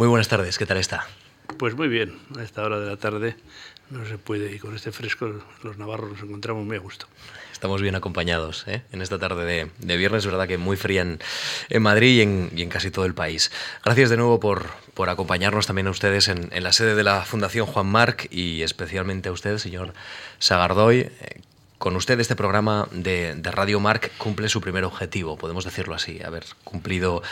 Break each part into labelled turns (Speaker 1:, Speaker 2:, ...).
Speaker 1: Muy buenas tardes, ¿qué tal está?
Speaker 2: Pues muy bien, a esta hora de la tarde no se puede y con este fresco los navarros nos encontramos muy a gusto.
Speaker 1: Estamos bien acompañados ¿eh? en esta tarde de, de, viernes, verdad que muy fría en, en Madrid y en, y en, casi todo el país. Gracias de nuevo por, por acompañarnos también a ustedes en, en, la sede de la Fundación Juan Marc y especialmente a usted, señor Sagardoy. Con usted este programa de, de, Radio Marc cumple su primer objetivo, podemos decirlo así, haber cumplido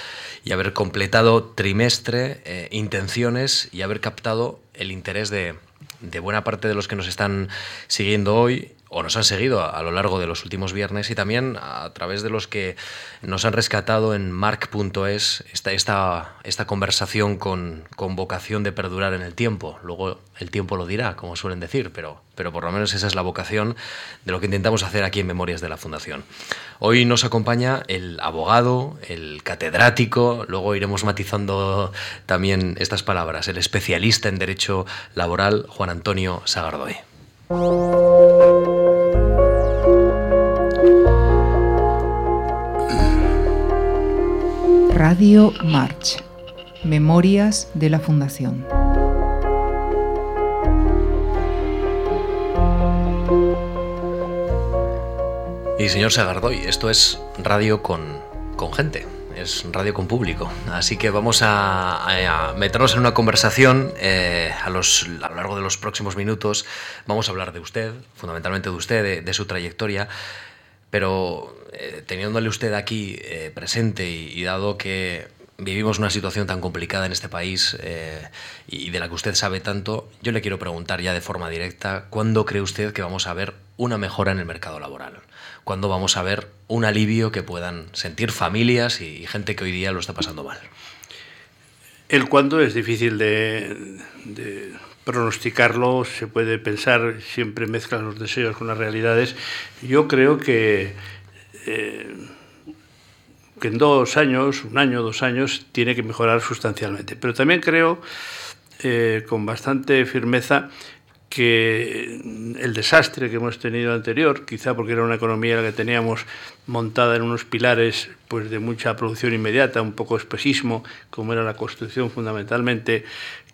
Speaker 1: y haber completado trimestre, eh, intenciones y haber captado el interés de, de buena parte de los que nos están siguiendo hoy o nos han seguido a, lo largo de los últimos viernes y también a través de los que nos han rescatado en mark.es esta, esta, esta conversación con, con, vocación de perdurar en el tiempo. Luego el tiempo lo dirá, como suelen decir, pero, pero por lo menos esa es la vocación de lo que intentamos hacer aquí en Memorias de la Fundación. Hoy nos acompaña el abogado, el catedrático, luego iremos matizando también estas palabras, el especialista en Derecho Laboral, Juan Antonio Sagardoy.
Speaker 3: Radio March. Memorias de la Fundación.
Speaker 1: Y señor Sagardoy, esto es radio con, con gente es radio con público. Así que vamos a, meternos en una conversación eh, a, lo largo de los próximos minutos. Vamos a hablar de usted, fundamentalmente de usted, de, de su trayectoria. Pero eh, teniéndole usted aquí eh, presente y, y, dado que vivimos una situación tan complicada en este país eh, y de la que usted sabe tanto, yo le quiero preguntar ya de forma directa, ¿cuándo cree usted que vamos a ver una mejora en el mercado laboral? ¿Cuándo vamos a ver un alivio que puedan sentir familias y, y gente que hoy día lo está pasando mal?
Speaker 2: El cuándo es difícil de, de pronosticarlo, se puede pensar, siempre mezclan los deseos con las realidades. Yo creo que, eh, que en dos años, un año, dos años, tiene que mejorar sustancialmente. Pero también creo, eh, con bastante firmeza, que el desastre que hemos tenido anterior, quizá porque era una economía la que teníamos montada en unos pilares pues de mucha producción inmediata, un poco espesismo, como era la construcción fundamentalmente,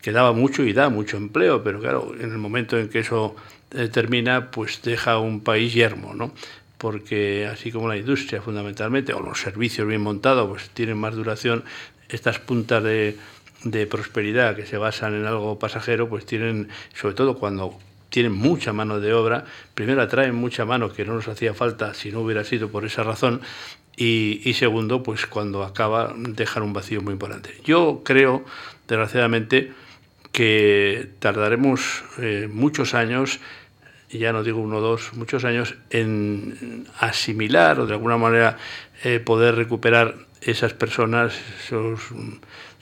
Speaker 2: que daba mucho y da mucho empleo, pero claro, en el momento en que eso eh, termina, pues deja un país yermo, ¿no? Porque así como la industria fundamentalmente, o los servicios bien montados, pues tienen más duración, estas puntas de de prosperidad que se basan en algo pasajero, pues tienen, sobre todo cuando tienen mucha mano de obra, primero atraen mucha mano que no nos hacía falta si no hubiera sido por esa razón, y, y segundo, pues cuando acaba dejan un vacío muy importante. Yo creo, desgraciadamente, que tardaremos eh, muchos años, ya no digo uno o dos, muchos años, en asimilar o de alguna manera eh, poder recuperar esas personas, esos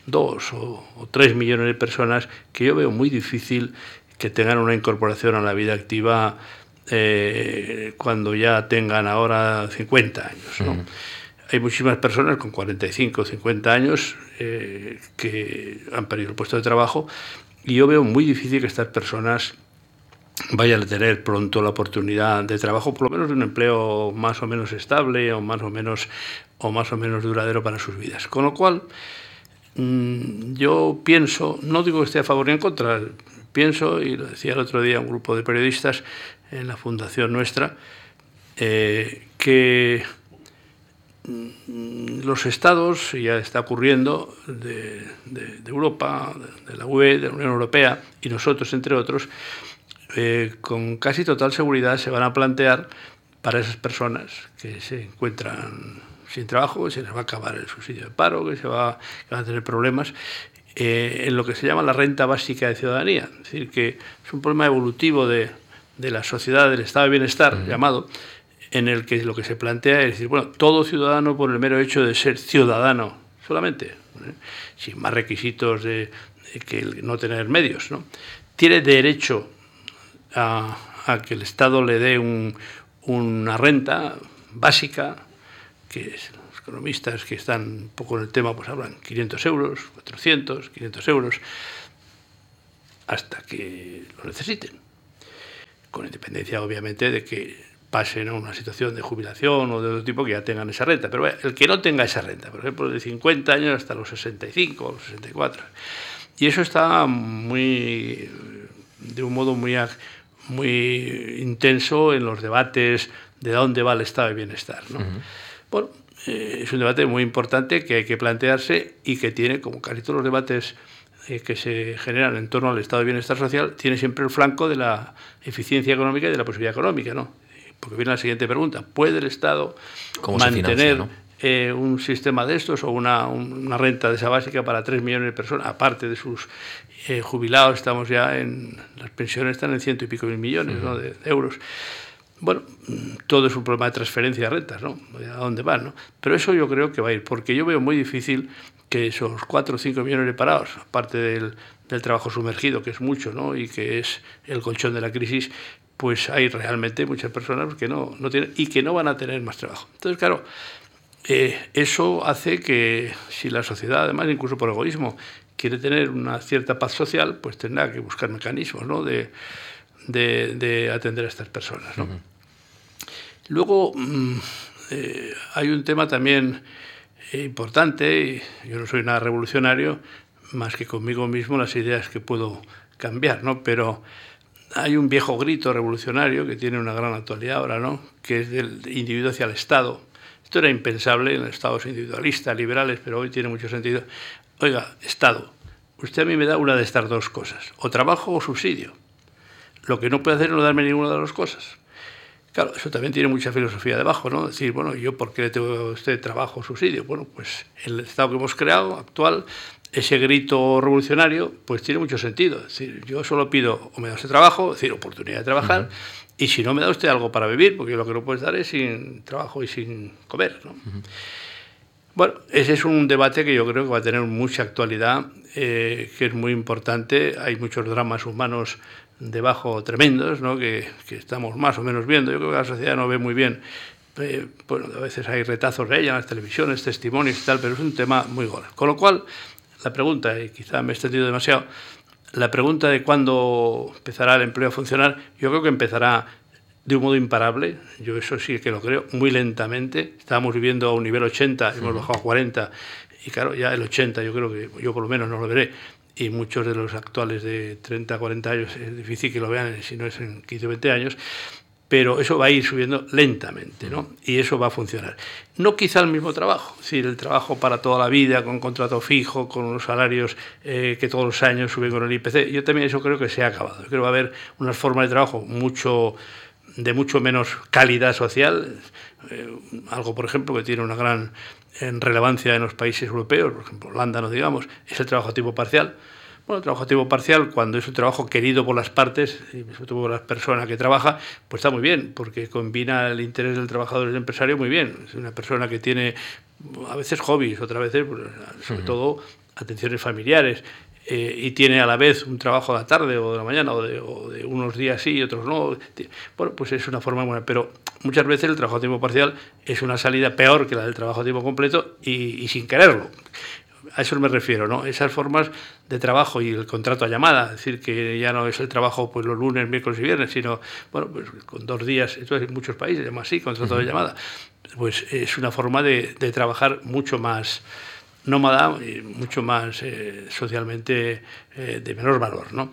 Speaker 2: dos o, o, tres millones de personas que yo veo muy difícil que tengan una incorporación a la vida activa eh, cuando ya tengan ahora 50 años. ¿no? Uh -huh. Hay muchísimas personas con 45 o 50 años eh, que han perdido el puesto de trabajo y yo veo muy difícil que estas personas vayan a tener pronto la oportunidad de trabajo, por lo menos de un empleo más o menos estable o más o menos, o más o menos duradero para sus vidas. Con lo cual, Mm, yo pienso, no digo que esté a favor ni en contra, pienso, y lo decía el otro día un grupo de periodistas en la fundación nuestra, eh, que mm, los estados, ya está ocurriendo, de, Europa, de, la UE, de la Unión Europea, y nosotros, entre otros, eh, con casi total seguridad se van a plantear para esas personas que se encuentran sin trabajo, que se les va a acabar el subsidio de paro, que se va, que van a tener problemas, eh, en lo que se llama la renta básica de ciudadanía. Es decir, que es un problema evolutivo de, de la sociedad, del estado de bienestar, uh -huh. llamado, en el que lo que se plantea es decir, bueno, todo ciudadano por el mero hecho de ser ciudadano solamente, ¿eh? sin más requisitos de, de, que el no tener medios, ¿no? tiene derecho a, a que el Estado le dé un, una renta básica que los economistas que están un poco en el tema pues hablan 500 euros, 400, 500 euros, hasta que lo necesiten. Con independencia, obviamente, de que pasen a una situación de jubilación o de otro tipo que ya tengan esa renta. Pero el que no tenga esa renta, por ejemplo, de 50 años hasta los 65 o los 64, Y eso está muy, de un modo muy, muy intenso en los debates de dónde va el estado de bienestar. ¿no? Bueno, eh, es un debate muy importante que hay que plantearse y que tiene, como casi todos los debates eh, que se generan en torno al estado de bienestar social, tiene siempre el flanco de la eficiencia económica y de la posibilidad económica. ¿no? Porque viene la siguiente pregunta, ¿puede el Estado mantener eh, un sistema de estos o una, una, renta de esa básica para 3 millones de personas, aparte de sus jubilados, estamos ya en, las pensiones están en ciento y pico mil millones de euros. Bueno, todo es un problema de transferencia de rentas, ¿no? ¿A dónde van, no? Pero eso yo creo que va a ir, porque yo veo muy difícil que esos 4 o 5 millones de parados, aparte del, del, trabajo sumergido, que es mucho, ¿no? Y que es el colchón de la crisis, pues hay realmente muchas personas que no, no tienen y que no van a tener más trabajo. Entonces, claro, eh, eso hace que si la sociedad, además, incluso por egoísmo, quiere tener una cierta paz social, pues tendrá que buscar mecanismos, ¿no? De, de, de atender a estas personas, ¿no? Luego mm, eh, hay un tema también importante, yo no soy nada revolucionario, más que conmigo mismo las ideas que puedo cambiar, ¿no? Pero hay un viejo grito revolucionario que tiene una gran actualidad ahora, ¿no? Que es del individuo hacia el Estado. Esto era impensable en estados individualistas, liberales, pero hoy tiene mucho sentido. Oiga, Estado, usted a mí me da una de estas dos cosas, o trabajo o subsidio. Lo que no puede hacer es no darme ninguna de las dos cosas. Claro, eso también tiene mucha filosofía debajo, ¿no? Decir, bueno, ¿yo por qué le tengo a usted trabajo o subsidio? Bueno, pues el Estado que hemos creado, actual, ese grito revolucionario, pues tiene mucho sentido. Es decir, yo solo pido o me da usted trabajo, es decir, oportunidad de trabajar, y si no me da usted algo para vivir, porque lo que no puedes dar es sin trabajo y sin comer, ¿no? Bueno, ese es un debate que yo creo que va a tener mucha actualidad, eh, que es muy importante. Hay muchos dramas humanos debajo tremendos, ¿no? que, que, estamos más o menos viendo. Yo creo que la sociedad no ve muy bien. Eh, bueno, a veces hay retazos de ella en las televisiones, testimonios y tal, pero es un tema muy gordo. Con lo cual, la pregunta, y quizá me he extendido demasiado, la pregunta de cuándo empezará el empleo a funcionar, yo creo que empezará de un modo imparable, yo eso sí que lo creo, muy lentamente. Estábamos viviendo a un nivel 80, hemos bajado a 40, y claro, ya el 80 yo creo que yo por lo menos no lo veré y muchos de los actuales de 30, 40 años es difícil que lo vean si no es en 15 o 20 años, pero eso va a ir subiendo lentamente, ¿no? Y eso va a funcionar. No quizá el mismo trabajo, es decir, el trabajo para toda la vida, con contrato fijo, con unos salarios eh, que todos los años suben con el IPC. Yo también eso creo que se ha acabado. creo que va a haber unas formas de trabajo mucho de mucho menos calidad social, eh, algo por ejemplo que tiene una gran en relevancia en los países europeos, por ejemplo Holanda, no digamos, es el trabajo a tiempo parcial. Bueno, el trabajo a tiempo parcial, cuando es un trabajo querido por las partes, y sobre todo por la persona que trabaja, pues está muy bien, porque combina el interés del trabajador y del empresario muy bien. Es una persona que tiene a veces hobbies, otras veces, pues, sobre todo, atenciones familiares. Eh, y tiene a la vez un trabajo de la tarde o de la mañana o de, o de, unos días sí y otros no. Bueno, pues es una forma buena, pero muchas veces el trabajo a tiempo parcial es una salida peor que la del trabajo a tiempo completo y, y sin quererlo. A eso me refiero, ¿no? Esas formas de trabajo y el contrato a llamada, es decir, que ya no es el trabajo pues los lunes, miércoles y viernes, sino, bueno, pues con dos días, esto es en muchos países, además así, contrato de llamada, pues es una forma de, de trabajar mucho más nómada mucho más eh, socialmente eh, de menor valor. ¿no?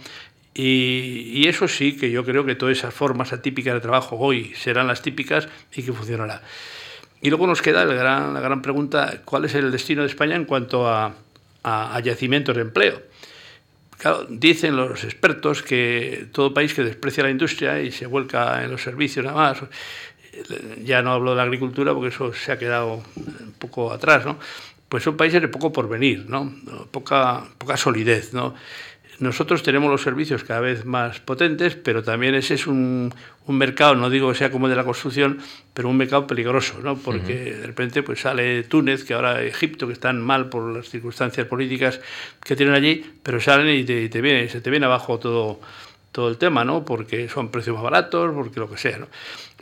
Speaker 2: Y, y, eso sí que yo creo que todas esas formas atípicas de trabajo hoy serán las típicas y que funcionará. Y luego nos queda el gran, la gran pregunta, ¿cuál es el destino de España en cuanto a, a, a yacimientos de empleo? Claro, dicen los expertos que todo país que desprecia la industria y se vuelca en los servicios nada más, ya no hablo de la agricultura porque eso se ha quedado un poco atrás, ¿no? pues son países de poco porvenir, ¿no? poca, poca solidez. ¿no? Nosotros tenemos los servicios cada vez más potentes, pero también ese es un, un mercado, no digo que sea como de la construcción, pero un mercado peligroso, ¿no? porque uh -huh. de repente pues sale Túnez, que ahora Egipto, que están mal por las circunstancias políticas que tienen allí, pero salen y te, y te viene, se te viene abajo todo, todo el tema, ¿no? porque son precios más baratos, porque lo que sea. ¿no?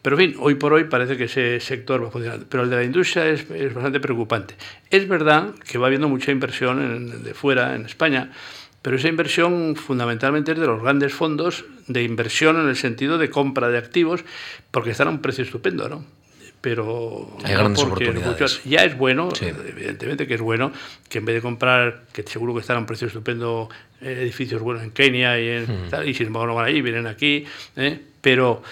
Speaker 2: Pero en fin, hoy por hoy parece que ese sector va funcionando. Pero el de la industria es, es bastante preocupante. Es verdad que va habiendo mucha inversión en, de fuera, en España, pero esa inversión fundamentalmente es de los grandes fondos de inversión en el sentido de compra de activos, porque están a un precio estupendo, ¿no? pero
Speaker 1: Hay grandes oportunidades.
Speaker 2: ya es bueno, evidentemente que es bueno, que en vez de comprar, que seguro que están a un precio estupendo, eh, edificios buenos en Kenia y, en, y sin embargo no van ahí, vienen aquí, ¿eh? pero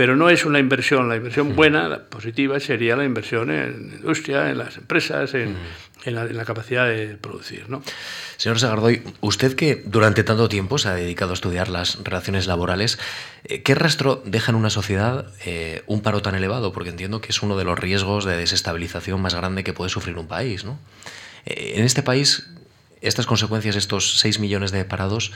Speaker 2: pero no es una inversión. La inversión buena, la positiva, sería la inversión en industria, en las empresas, en, en, la, capacidad de producir. ¿no?
Speaker 1: Señor Sagardoy, usted que durante tanto tiempo se ha dedicado a estudiar las relaciones laborales, eh, ¿qué rastro deja en una sociedad eh, un paro tan elevado? Porque entiendo que es uno de los riesgos de desestabilización más grande que puede sufrir un país. ¿no? Eh, en este país, estas consecuencias, estos 6 millones de parados,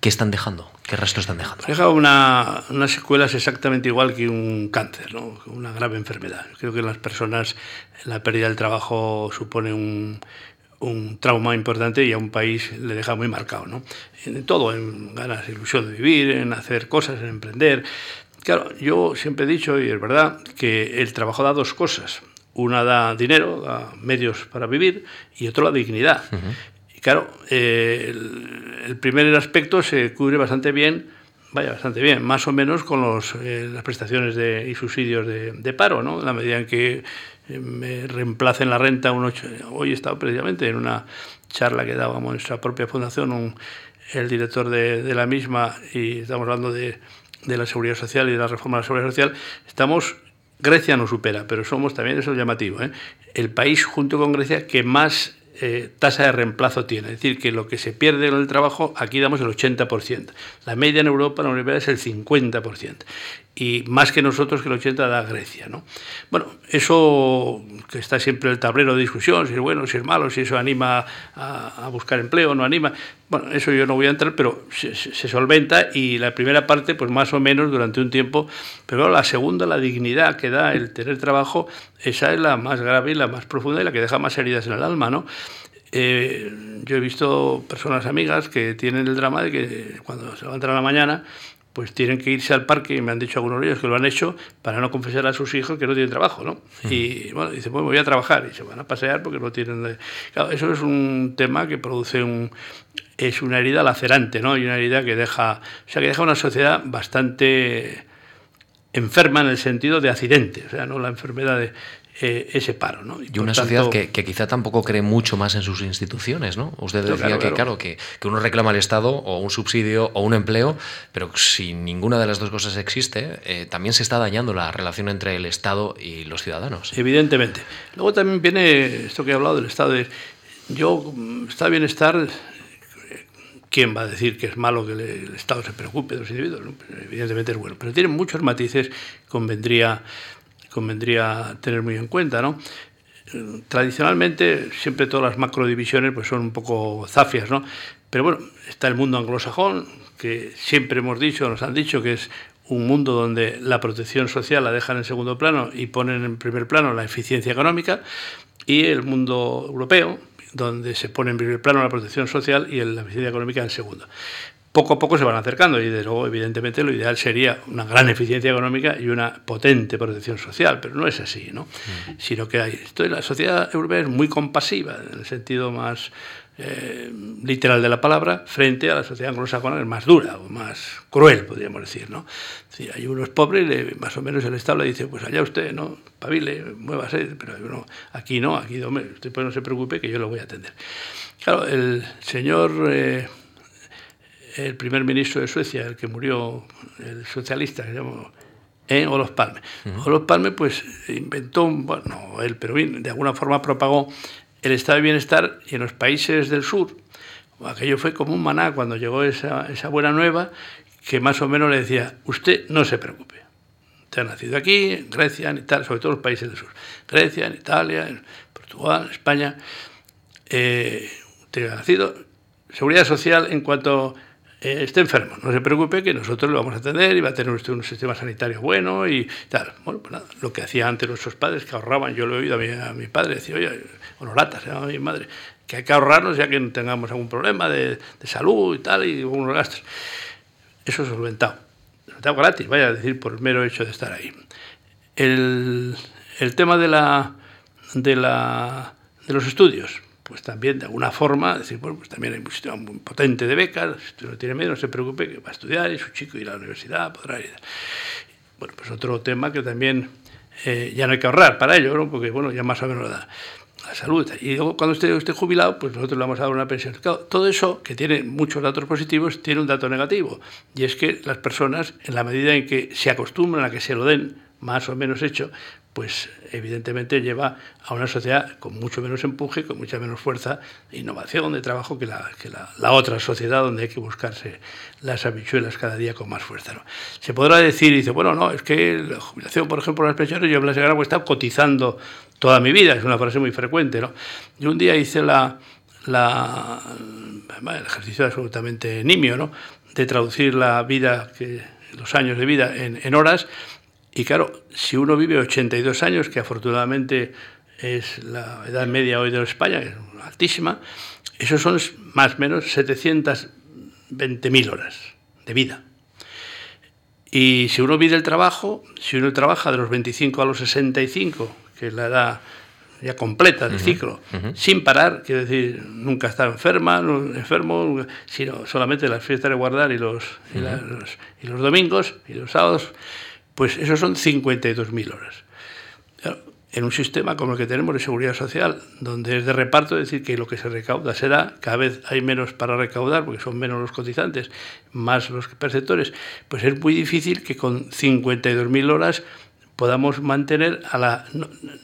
Speaker 1: ¿Qué están dejando? ¿Qué rastro están dejando?
Speaker 2: Deja una, unas secuelas exactamente igual que un cáncer, ¿no? una grave enfermedad. Creo que en las personas la pérdida del trabajo supone un, un trauma importante y a un país le deja muy marcado. ¿no? En todo, en ganas, ilusión de vivir, en hacer cosas, en emprender. Claro, yo siempre he dicho, y es verdad, que el trabajo da dos cosas. Una da dinero, da medios para vivir, y otro la dignidad. Claro, eh, el, primer aspecto se cubre bastante bien, vaya, bastante bien, más o menos con los, eh, las prestaciones de, y subsidios de, paro, ¿no? En la medida en que eh, me reemplacen la renta, un hoy he estado precisamente en una charla que dábamos nuestra propia fundación, el director de, la misma, y estamos hablando de, la seguridad social y de la reforma de la seguridad social, estamos Grecia nos supera, pero somos también, eso es llamativo, el país junto con Grecia que más eh, tasa de reemplazo tiene. Es decir, que lo que se pierde en el trabajo, aquí damos el 80%. La media en Europa, la Unión es el 50%. Y más que nosotros, que el 80% da Grecia. ¿no? Bueno, eso que está siempre el tablero de discusión, si es bueno, si es malo, si eso anima a, buscar empleo no anima. Bueno, eso yo no voy a entrar, pero se, solventa y la primera parte, pues más o menos durante un tiempo. Pero la segunda, la dignidad que da el tener trabajo, esa es la más grave y la más profunda y la que deja más heridas en el alma, ¿no? Eh, yo he visto personas amigas que tienen el drama de que cuando se levantan a la mañana pues tienen que irse al parque, y me han dicho algunos de ellos que lo han hecho, para no confesar a sus hijos que no tienen trabajo, ¿no? Y bueno, dice, pues voy a trabajar, y se van a pasear porque no tienen... Claro, eso es un tema que produce un... es una herida lacerante, ¿no? Y una herida que deja... O sea, que deja una sociedad bastante enferma en el sentido de accidente, o sea, no la enfermedad de, eh, ese paro. ¿no?
Speaker 1: Y, una sociedad que, quizá tampoco cree mucho más en sus instituciones. ¿no? Usted decía que, claro, que, uno reclama al Estado o un subsidio o un empleo, pero si ninguna de las dos cosas existe, eh, también se está dañando la relación entre el Estado y los ciudadanos.
Speaker 2: Evidentemente. Luego también viene esto que he hablado del Estado. De, yo, está bienestar, ¿quién va a decir que es malo que el Estado se preocupe de los individuos? Evidentemente es bueno, pero tiene muchos matices, convendría convendría tener muy en cuenta, ¿no? Tradicionalmente, siempre todas las macrodivisiones pues son un poco zafias, ¿no? Pero bueno, está el mundo anglosajón, que siempre hemos dicho, nos han dicho que es un mundo donde la protección social la dejan en segundo plano y ponen en primer plano la eficiencia económica, y el mundo europeo, donde se pone en primer plano la protección social y la eficiencia económica en segundo poco a poco se van acercando y de luego evidentemente lo ideal sería una gran eficiencia económica y una potente protección social, pero no es así, ¿no? Sino que hay, esto, la sociedad europea es muy compasiva en el sentido más eh, literal de la palabra frente a la sociedad anglosajona que es más dura o más cruel, podríamos decir, ¿no? Si hay unos pobres, más o menos el Estado le dice, pues allá usted, ¿no? Pavile, muévase, pero uno, aquí no, aquí usted pues no se preocupe que yo lo voy a atender. Claro, el señor... Eh, el primer ministro de Suecia, el que murió, el socialista, que se llamó ¿eh? Olof Palme. Olof Palme pues inventó, bueno, él, pero bien, de alguna forma propagó el estado de bienestar y en los países del sur. Aquello fue como un maná cuando llegó esa, esa buena nueva, que más o menos le decía, usted no se preocupe. Usted ha nacido aquí, en Grecia, en Italia, sobre todo los países del sur. Grecia, en Italia, en Portugal, en España. Eh, usted ha nacido. Seguridad social en cuanto eh, esté enfermo, no se preocupe que nosotros lo vamos a atender y va a tener usted un sistema sanitario bueno y tal. Bueno, pues nada, lo que hacían antes nuestros padres, que ahorraban, yo lo he oído a mi, padre, decía, oye, honoratas, se llama mi madre, que hay que ahorrarnos ya que no tengamos algún problema de, salud y tal, y algunos gastos. Eso es solventado. Solventado gratis, vaya a decir, por el mero hecho de estar ahí. El, el tema de la, de la de los estudios pues también de alguna forma decir, bueno, pues también hay un sistema muy potente de becas, si usted no tiene miedo, no se preocupe que va a estudiar y su chico irá a la universidad, podrá ir. Bueno, pues otro tema que también eh, ya no hay que ahorrar para ello, porque bueno, ya más o menos da la salud. Y luego cuando usted esté jubilado, pues nosotros le vamos a dar una pensión. todo eso, que tiene muchos datos positivos, tiene un dato negativo. Y es que las personas, en la medida en que se acostumbran a que se lo den más o menos hecho, pues evidentemente lleva a una sociedad con mucho menos empuje, con mucha menos fuerza de innovación, de trabajo que, la, que la, otra sociedad donde hay que buscarse las habichuelas cada día con más fuerza. ¿no? Se podrá decir, dice, bueno, no, es que la jubilación, por ejemplo, las pensiones, yo me las he ganado, he estado cotizando toda mi vida, es una frase muy frecuente. ¿no? Yo un día hice la, la, el ejercicio absolutamente nimio, ¿no? de traducir la vida, los años de vida en, en horas, y claro, si uno vive 82 años, que afortunadamente es la edad media hoy de España, que es altísima, esos son más o menos 720.000 horas de vida. Y si uno vive el trabajo, si uno trabaja de los 25 a los 65, que es la edad ya completa del ciclo, sin parar, quiero decir, nunca está enferma, enfermo, sino solamente las fiestas de guardar y los, y los domingos y los sábados, pues eso son 52.000 horas. En un sistema como el que tenemos de seguridad social, donde es de reparto, es decir, que lo que se recauda será, cada vez hay menos para recaudar, porque son menos los cotizantes, más los perceptores, pues es muy difícil que con 52.000 horas podamos mantener a la,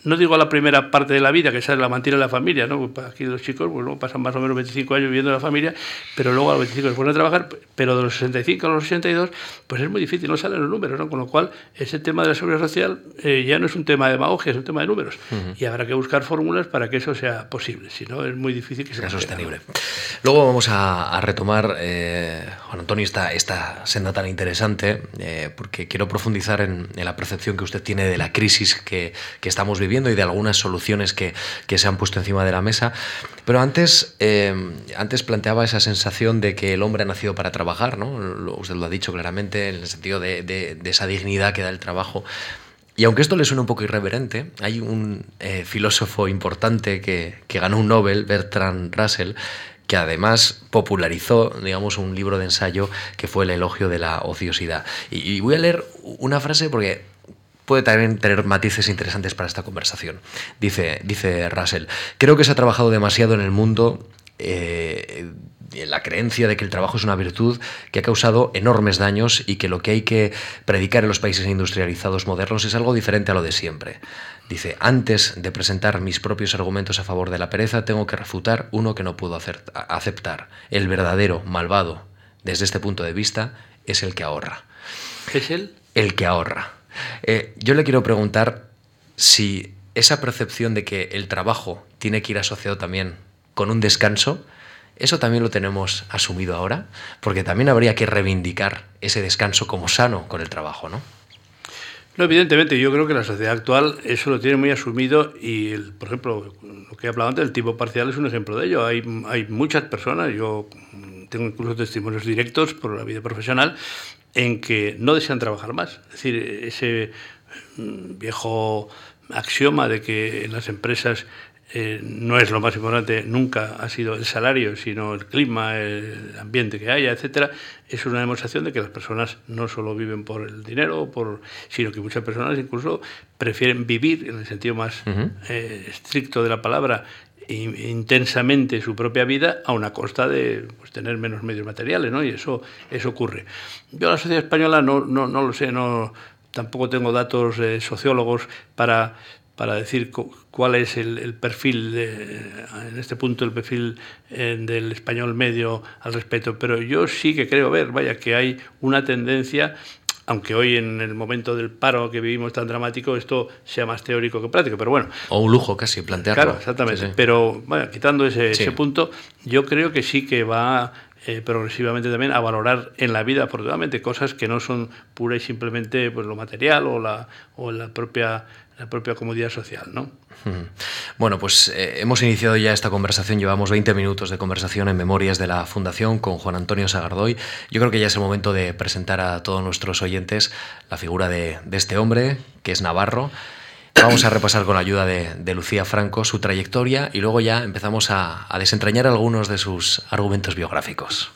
Speaker 2: no, digo a la primera parte de la vida, que esa la mantiene la familia, ¿no? Aquí los chicos pues, pasan más o menos 25 años viviendo en la familia, pero luego a los 25 se ponen a trabajar, pero de los 65 a los 82, pues es muy difícil, no salen los números, ¿no? Con lo cual, ese tema de la seguridad social eh, ya no es un tema de demagogia, es un tema de números. Y habrá que buscar fórmulas para que eso sea posible, si no es muy difícil que sea
Speaker 1: sostenible. Luego vamos a, retomar, eh, Juan Antonio, esta, esta senda tan interesante, eh, porque quiero profundizar en, en la percepción que usted tiene de la crisis que, estamos viviendo y de algunas soluciones que, se han puesto encima de la mesa. Pero antes, eh, antes planteaba esa sensación de que el hombre ha nacido para trabajar, ¿no? usted lo ha dicho claramente, en el sentido de, esa dignidad que da el trabajo. Y aunque esto le suene un poco irreverente, hay un eh, filósofo importante que, ganó un Nobel, Bertrand Russell, que además popularizó, digamos, un libro de ensayo que fue el elogio de la ociosidad. y voy a leer una frase porque puede también tener matices interesantes para esta conversación. Dice, dice Russell, creo que se ha trabajado demasiado en el mundo eh, en la creencia de que el trabajo es una virtud que ha causado enormes daños y que lo que hay que predicar en los países industrializados modernos es algo diferente a lo de siempre. Dice, antes de presentar mis propios argumentos a favor de la pereza, tengo que refutar uno que no puedo aceptar. El verdadero malvado, desde este punto de vista, es el que ahorra.
Speaker 2: ¿Qué es él?
Speaker 1: El que ahorra. Eh, yo le quiero preguntar si esa percepción de que el trabajo tiene que ir asociado también con un descanso, eso también lo tenemos asumido ahora, porque también habría que reivindicar ese descanso como sano con el trabajo, ¿no?
Speaker 2: No, evidentemente, yo creo que la sociedad actual eso lo tiene muy asumido y, por ejemplo, lo que he hablado antes, el tipo parcial es un ejemplo de ello. Hay, hay muchas personas, yo tengo incluso testimonios directos por la vida profesional, en que no desean trabajar más. Es decir, ese mm, viejo axioma de que en las empresas eh, no es lo más importante, nunca ha sido el salario, sino el clima, el ambiente que haya, etcétera, es una demostración de que las personas no solo viven por el dinero, por, sino que muchas personas incluso prefieren vivir en el sentido más eh, estricto de la palabra intensamente su propia vida a una costa de pues, tener menos medios materiales, ¿no? Y eso, eso ocurre. Yo la sociedad española no, no, no lo sé, no, tampoco tengo datos eh, sociólogos para, para decir cuál es el, perfil, en este punto, el perfil eh, del español medio al respecto, pero yo sí que creo ver, vaya, que hay una tendencia aunque hoy en el momento del paro que vivimos tan dramático esto sea más teórico que práctico, pero bueno.
Speaker 1: O un lujo casi plantearlo.
Speaker 2: Claro, exactamente. Pero bueno, quitando ese, ese, punto, yo creo que sí que va eh, progresivamente también a valorar en la vida, afortunadamente, cosas que no son pura y simplemente pues, lo material o la, o la propia la propia comodidad social, ¿no?
Speaker 1: Bueno, pues eh, hemos iniciado ya esta conversación, llevamos 20 minutos de conversación en Memorias de la Fundación con Juan Antonio Sagardoy. Yo creo que ya es el momento de presentar a todos nuestros oyentes la figura de, este hombre, que es Navarro. Vamos a repasar con la ayuda de, Lucía Franco su trayectoria y luego ya empezamos a, a desentrañar algunos de sus argumentos biográficos.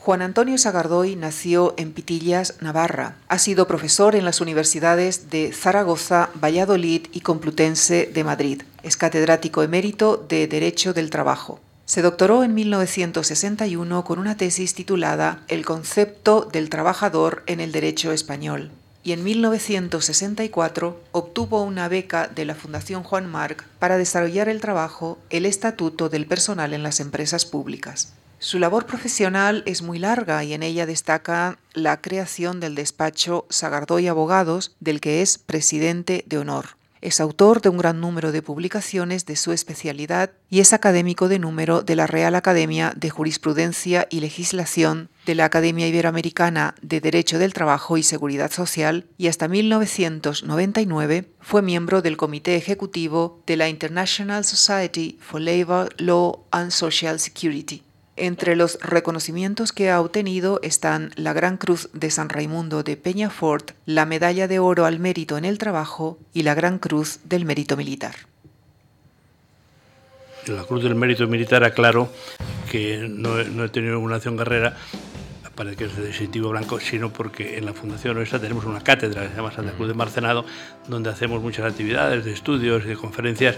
Speaker 3: Juan Antonio Sagardoy nació en Pitillas, Navarra. Ha sido profesor en las universidades de Zaragoza, Valladolid y Complutense de Madrid. Es catedrático emérito de Derecho del Trabajo. Se doctoró en 1961 con una tesis titulada El concepto del trabajador en el derecho español y en 1964 obtuvo una beca de la Fundación Juan Marc para desarrollar el trabajo El Estatuto del Personal en las Empresas Públicas. Su labor profesional es muy larga y en ella destaca la creación del despacho Sagardoy Abogados, del que es presidente de honor. Es autor de un gran número de publicaciones de su especialidad y es académico de número de la Real Academia de Jurisprudencia y Legislación, de la Academia Iberoamericana de Derecho del Trabajo y Seguridad Social y hasta 1999 fue miembro del Comité Ejecutivo de la International Society for Labor, Law and Social Security. Entre los reconocimientos que ha obtenido están la Gran Cruz de San Raimundo de Peñafort, la Medalla de Oro al Mérito en el Trabajo y la Gran Cruz del Mérito Militar.
Speaker 2: La Cruz del Mérito Militar, aclaro que no, he tenido ninguna acción carrera, para que es de distintivo blanco, sino porque en la Fundación nuestra tenemos una cátedra que se llama Santa Cruz de Marcenado, donde hacemos muchas actividades de estudios y de conferencias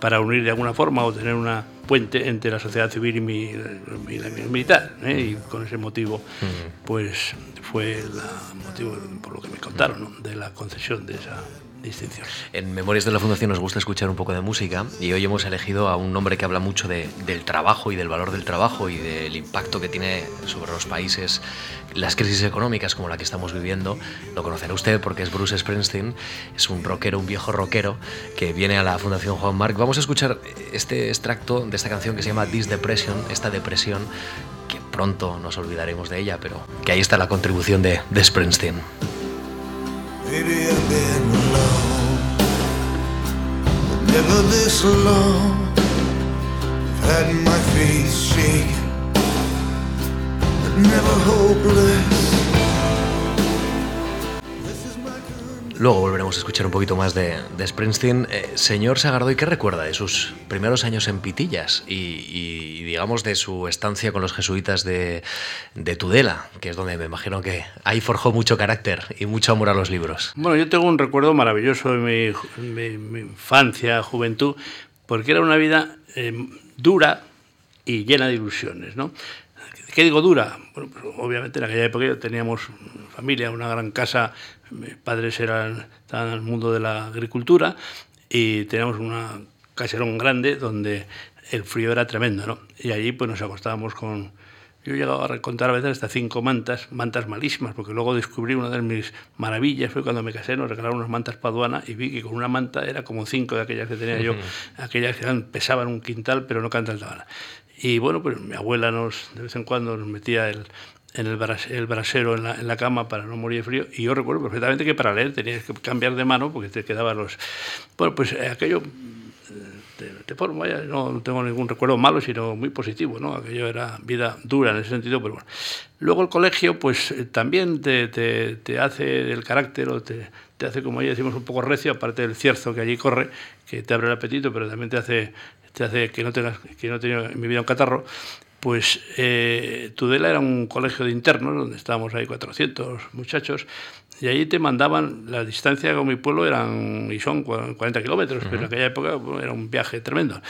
Speaker 2: para unir de alguna forma o tener una puente entre la sociedad civil y mi, la militar. ¿eh? Y con ese motivo, pues fue el motivo, por lo que me contaron, de la concesión de esa distinción.
Speaker 1: En Memorias de la Fundación nos gusta escuchar un poco de música y hoy hemos elegido a un hombre que habla mucho de, del trabajo y del valor del trabajo y del impacto que tiene sobre los países las crisis económicas como la que estamos viviendo. Lo conocerá usted porque es Bruce Springsteen, es un rockero, un viejo rockero que viene a la Fundación Juan Marc. Vamos a escuchar este extracto de esta canción que se llama This Depression, esta depresión que pronto nos olvidaremos de ella, pero que ahí está la contribución de, de Springsteen. Baby, I've been alone, but never this alone. I've had my faith shaken, but never hopeless. Luego volveremos a escuchar un poquito más de, Springsteen. Eh, señor Sagardoy, ¿qué recuerda de sus primeros años en Pitillas y, digamos de su estancia con los jesuitas de, Tudela, que es donde me imagino que ahí forjó mucho carácter y mucho amor a los libros?
Speaker 2: Bueno, yo tengo un recuerdo maravilloso de mi, infancia, juventud, porque era una vida eh, dura y llena de ilusiones, ¿no? ¿Qué digo dura? Bueno, pues, obviamente en aquella época teníamos familia, una gran casa, mis padres eran, estaban en el mundo de la agricultura y teníamos un caserón grande donde el frío era tremendo, ¿no? Y allí pues nos acostábamos con... Yo he llegado a contar a veces hasta cinco mantas, mantas malísimas, porque luego descubrí una de mis maravillas, fue cuando me casé, nos regalaron unas mantas paduana y vi que con una manta era como cinco de aquellas que tenía yo, aquellas que pesaban un quintal, pero no cantaban. Y bueno, pues mi abuela nos, de vez en cuando nos metía el, en el, el brasero en la, cama para no morir de frío. Y yo recuerdo perfectamente que para leer tenías que cambiar de mano porque te quedaban los... Bueno, pues eh, aquello de, de forma, ya no tengo ningún recuerdo malo, sino muy positivo, ¿no? Aquello era vida dura en ese sentido, pero bueno. Luego el colegio, pues eh, también te, te, te hace el carácter o te, te hace, como ya decimos, un poco recio, aparte del cierzo que allí corre, que te abre el apetito, pero también te hace te hace que no tengas, que no tenga en mi vida un catarro, pues eh, Tudela era un colegio de internos donde estábamos ahí 400 muchachos y ahí te mandaban, la distancia con mi pueblo eran y son 40 kilómetros, pero en aquella época era un viaje tremendo.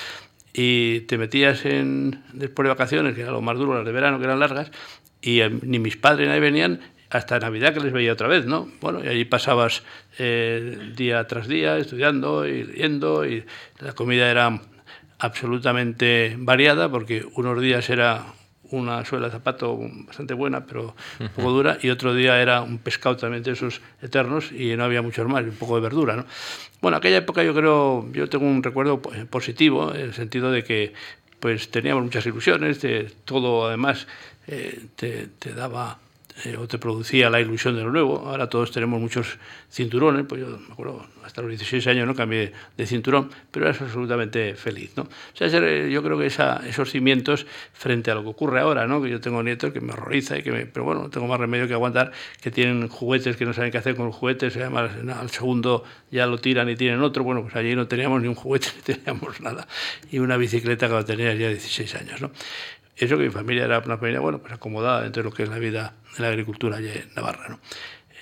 Speaker 2: Y te metías en, después de vacaciones, que era lo más duro, las de verano, que eran largas, y ni mis padres ni venían hasta Navidad que les veía otra vez, ¿no? Bueno, y allí pasabas eh, día tras día estudiando y leyendo, y la comida era absolutamente variada, porque unos días era una suela de zapato bastante buena, pero un poco dura, y otro día era un pescado también de esos eternos y no había muchos más, un poco de verdura. ¿no? Bueno, aquella época yo creo, yo tengo un recuerdo positivo, en el sentido de que pues teníamos muchas ilusiones, de todo además eh, te, te daba eh, o te producía la ilusión de lo nuevo. Ahora todos tenemos muchos cinturones, pues yo me acuerdo, hasta los 16 años no cambié de cinturón, pero era absolutamente feliz. ¿no? O sea, yo creo que esa, esos cimientos frente a lo que ocurre ahora, ¿no? que yo tengo nietos que me horroriza, y que me, pero bueno, no tengo más remedio que aguantar, que tienen juguetes que no saben qué hacer con los juguetes, además al segundo ya lo tiran y tienen otro, bueno, pues allí no teníamos ni un juguete, ni teníamos nada, y una bicicleta que tenía ya 16 años. ¿no? Eso que mi familia era una familia, bueno, pues acomodada dentro de lo que es la vida de la agricultura en Navarra, ¿no?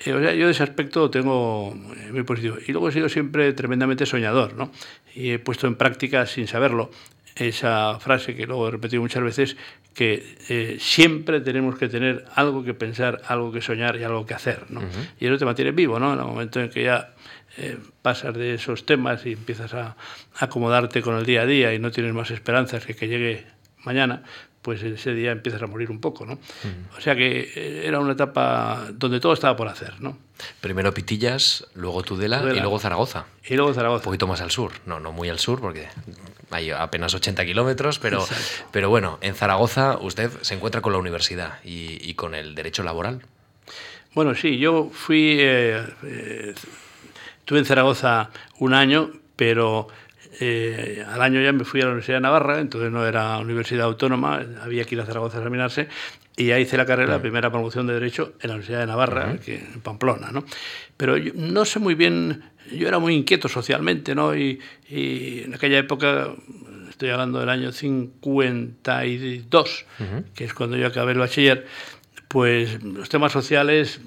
Speaker 2: Eh, o sea, yo de ese aspecto tengo eh, muy positivo. Y luego he sido siempre tremendamente soñador, ¿no? Y he puesto en práctica, sin saberlo, esa frase que luego he repetido muchas veces, que eh, siempre tenemos que tener algo que pensar, algo que soñar y algo que hacer, ¿no? Y eso te mantiene vivo, ¿no? En el momento en que ya pasas de esos temas y empiezas a, acomodarte con el día a día y no tienes más esperanzas que que llegue mañana, pues ese día empiezas a morir un poco, ¿no? O sea que eh, era una etapa donde todo estaba por hacer, ¿no?
Speaker 1: Primero Pitillas, luego Tudela, y luego Zaragoza.
Speaker 2: Y luego Zaragoza.
Speaker 1: Un poquito más al sur, no, no muy al sur porque hay apenas 80 kilómetros, pero, pero bueno, en Zaragoza usted se encuentra con la universidad y, con el derecho laboral.
Speaker 2: Bueno, sí, yo fui, eh, eh, estuve en Zaragoza un año, pero eh, al año ya me fui a la Universidad de Navarra, entonces no era universidad autónoma, había que ir a Zaragoza a examinarse, y ya hice la carrera, la primera promoción de Derecho en la Universidad de Navarra, en Pamplona. ¿no? Pero no sé muy bien, yo era muy inquieto socialmente, ¿no? y, en aquella época, estoy hablando del año 52, que es cuando yo acabé el bachiller, pues los temas sociales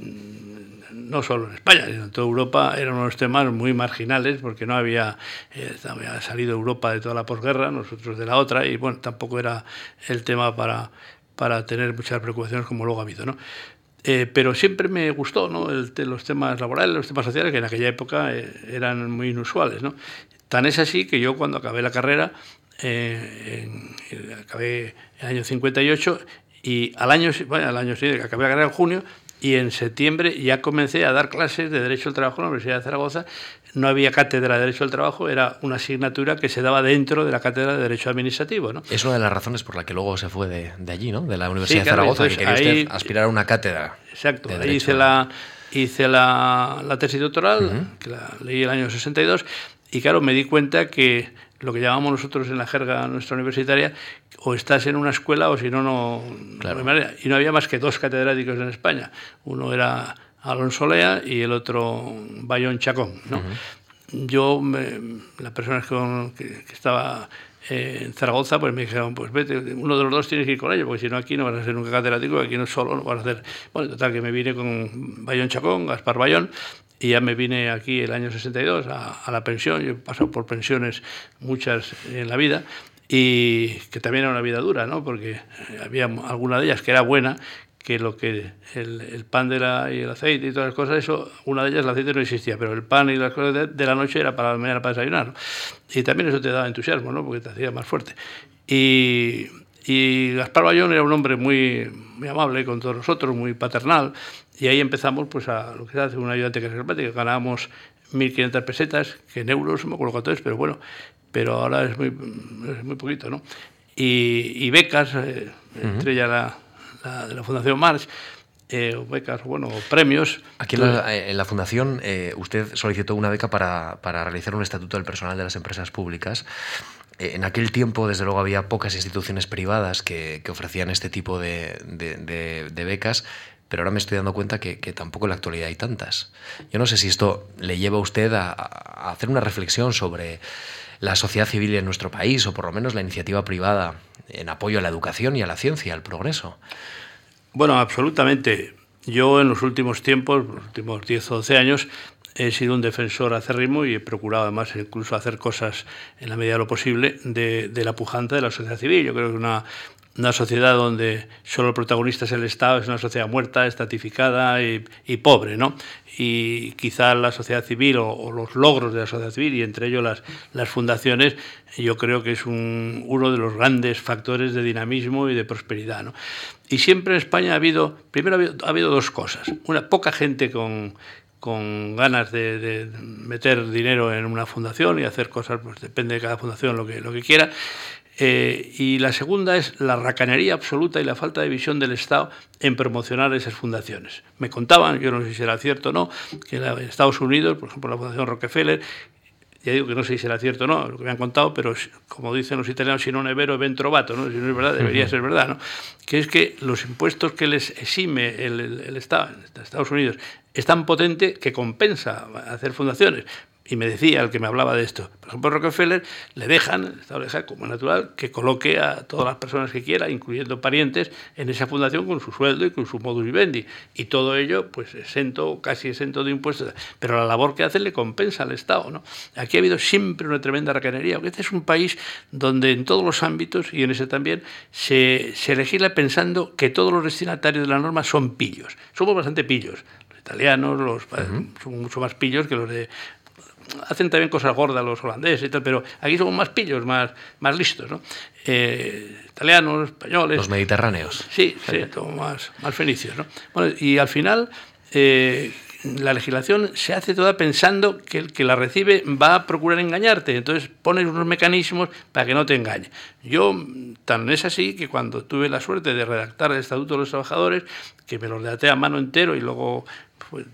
Speaker 2: no solo en España, sino en toda Europa, eran unos temas muy marginales porque no había, eh, había salido Europa de toda la posguerra, nosotros de la otra, y bueno, tampoco era el tema para, para tener muchas preocupaciones como luego ha habido, ¿no? Eh, pero siempre me gustó ¿no? los temas laborales, los temas sociales, que en aquella época eh, eran muy inusuales. ¿no? Tan es así que yo cuando acabé la carrera, acabé en el año 58, y al año, bueno, al año siguiente, acabé la carrera en junio, y en septiembre ya comencé a dar clases de Derecho al Trabajo en la Universidad de Zaragoza. No había cátedra de Derecho al Trabajo, era una asignatura que se daba dentro de la cátedra de Derecho Administrativo. ¿no?
Speaker 1: Es una de las razones por la que luego se fue de, de allí, ¿no? de la Universidad de Zaragoza, que quería usted aspirar a una cátedra.
Speaker 2: Exacto, ahí hice la, hice la, la tesis doctoral, que la leí el año 62, y claro, me di cuenta que lo que llamamos nosotros en la jerga nuestra universitaria, o estás en una escuela o si no, no... Y no había más que dos catedráticos en España. Uno era Alonso Lea y el otro Bayón Chacón. ¿no? Yo, la persona que, que estaba eh, en Zaragoza, pues me dijeron, pues vete, uno de los dos tienes que ir con ellos, porque si no aquí no vas a ser nunca catedrático, aquí no solo no vas a hacer... Bueno, total, que me vine con Bayón Chacón, Gaspar Bayón, y ya me vine aquí el año 62 a, la pensión. Yo he pasado por pensiones muchas en la vida y que también era una vida dura, ¿no? porque había alguna de ellas que era buena, que lo que el, pan de la, y el aceite y todas las cosas, eso, una de ellas el aceite no existía, pero el pan y las cosas de, la noche era para la mañana para desayunar. Y también eso te daba entusiasmo, ¿no? porque te hacía más fuerte. Y, y Gaspar Bayón era un hombre muy, muy amable con todos nosotros, muy paternal, y ahí empezamos pues, a lo que se hace un ayudante que ganábamos 1.500 pesetas, que en euros, me acuerdo cuánto es, pero bueno, pero ahora es muy, muy poquito, ¿no? Y, becas, eh, entre ya la, de la Fundación Marx, eh, becas, bueno, premios.
Speaker 1: Aquí en la, en la Fundación eh, usted solicitó una beca para, para, realizar un estatuto del personal de las empresas públicas. Eh, en aquel tiempo, desde luego, había pocas instituciones privadas que, que ofrecían este tipo de, de, de becas pero ahora me estoy dando cuenta que, tampoco en la actualidad hay tantas. Yo no sé si esto le lleva a usted a, hacer una reflexión sobre la sociedad civil en nuestro país, o por lo menos la iniciativa privada en apoyo a la educación y a la ciencia, al progreso.
Speaker 2: Bueno, absolutamente. Yo en los últimos tiempos, los últimos 10 o 12 años, he sido un defensor acérrimo y he procurado además incluso hacer cosas en la medida de lo posible de, de la pujante de la sociedad civil. Yo creo que una, una sociedad donde solo el protagonista es el Estado, es una sociedad muerta, estatificada y, pobre, ¿no? Y quizá la sociedad civil o, los logros de la sociedad civil, y entre ellos las, las fundaciones, yo creo que es un, uno de los grandes factores de dinamismo y de prosperidad, ¿no? Y siempre en España ha habido, primero ha habido, dos cosas. Una, poca gente con, con ganas de, de, meter dinero en una fundación y hacer cosas, pues depende de cada fundación lo que, lo que quiera. Eh, y la segunda es la racanería absoluta y la falta de visión del Estado en promocionar esas fundaciones. Me contaban, yo no sé si será cierto o no, que en Estados Unidos, por ejemplo, la Fundación Rockefeller, ya digo que no sé si será cierto o no, lo que me han contado, pero como dicen los italianos, si no es vero, ben trovato, ¿no? si no es verdad, debería ser verdad, ¿no? que es que los impuestos que les exime el, el, Estado, Estados Unidos, es tan potente que compensa hacer fundaciones y me decía el que me hablaba de esto, por ejemplo, Rockefeller le dejan, el Estado le deja como natural que coloque a todas las personas que quiera, incluyendo parientes, en esa fundación con su sueldo y con su modus vivendi. Y todo ello, pues exento, casi exento de impuestos. Pero la labor que hace le compensa al Estado. ¿no? Aquí ha habido siempre una tremenda racanería, porque este es un país donde en todos los ámbitos, y en ese también, se, se legisla pensando que todos los destinatarios de la norma son pillos. Somos bastante pillos los italianos los, son mucho más pillos que los de hacen también cosas gordas los holandeses y tal, pero aquí somos más pillos, más, más listos, ¿no? Eh, italianos, españoles.
Speaker 1: Los mediterráneos.
Speaker 2: Sí, sí, más, más fenicios, ¿no? Bueno, y al final, eh, la legislación se hace toda pensando que el que la recibe va a procurar engañarte, entonces pones unos mecanismos para que no te engañe. Yo, tan es así que cuando tuve la suerte de redactar el Estatuto de los Trabajadores, que me lo redacté a mano entero y luego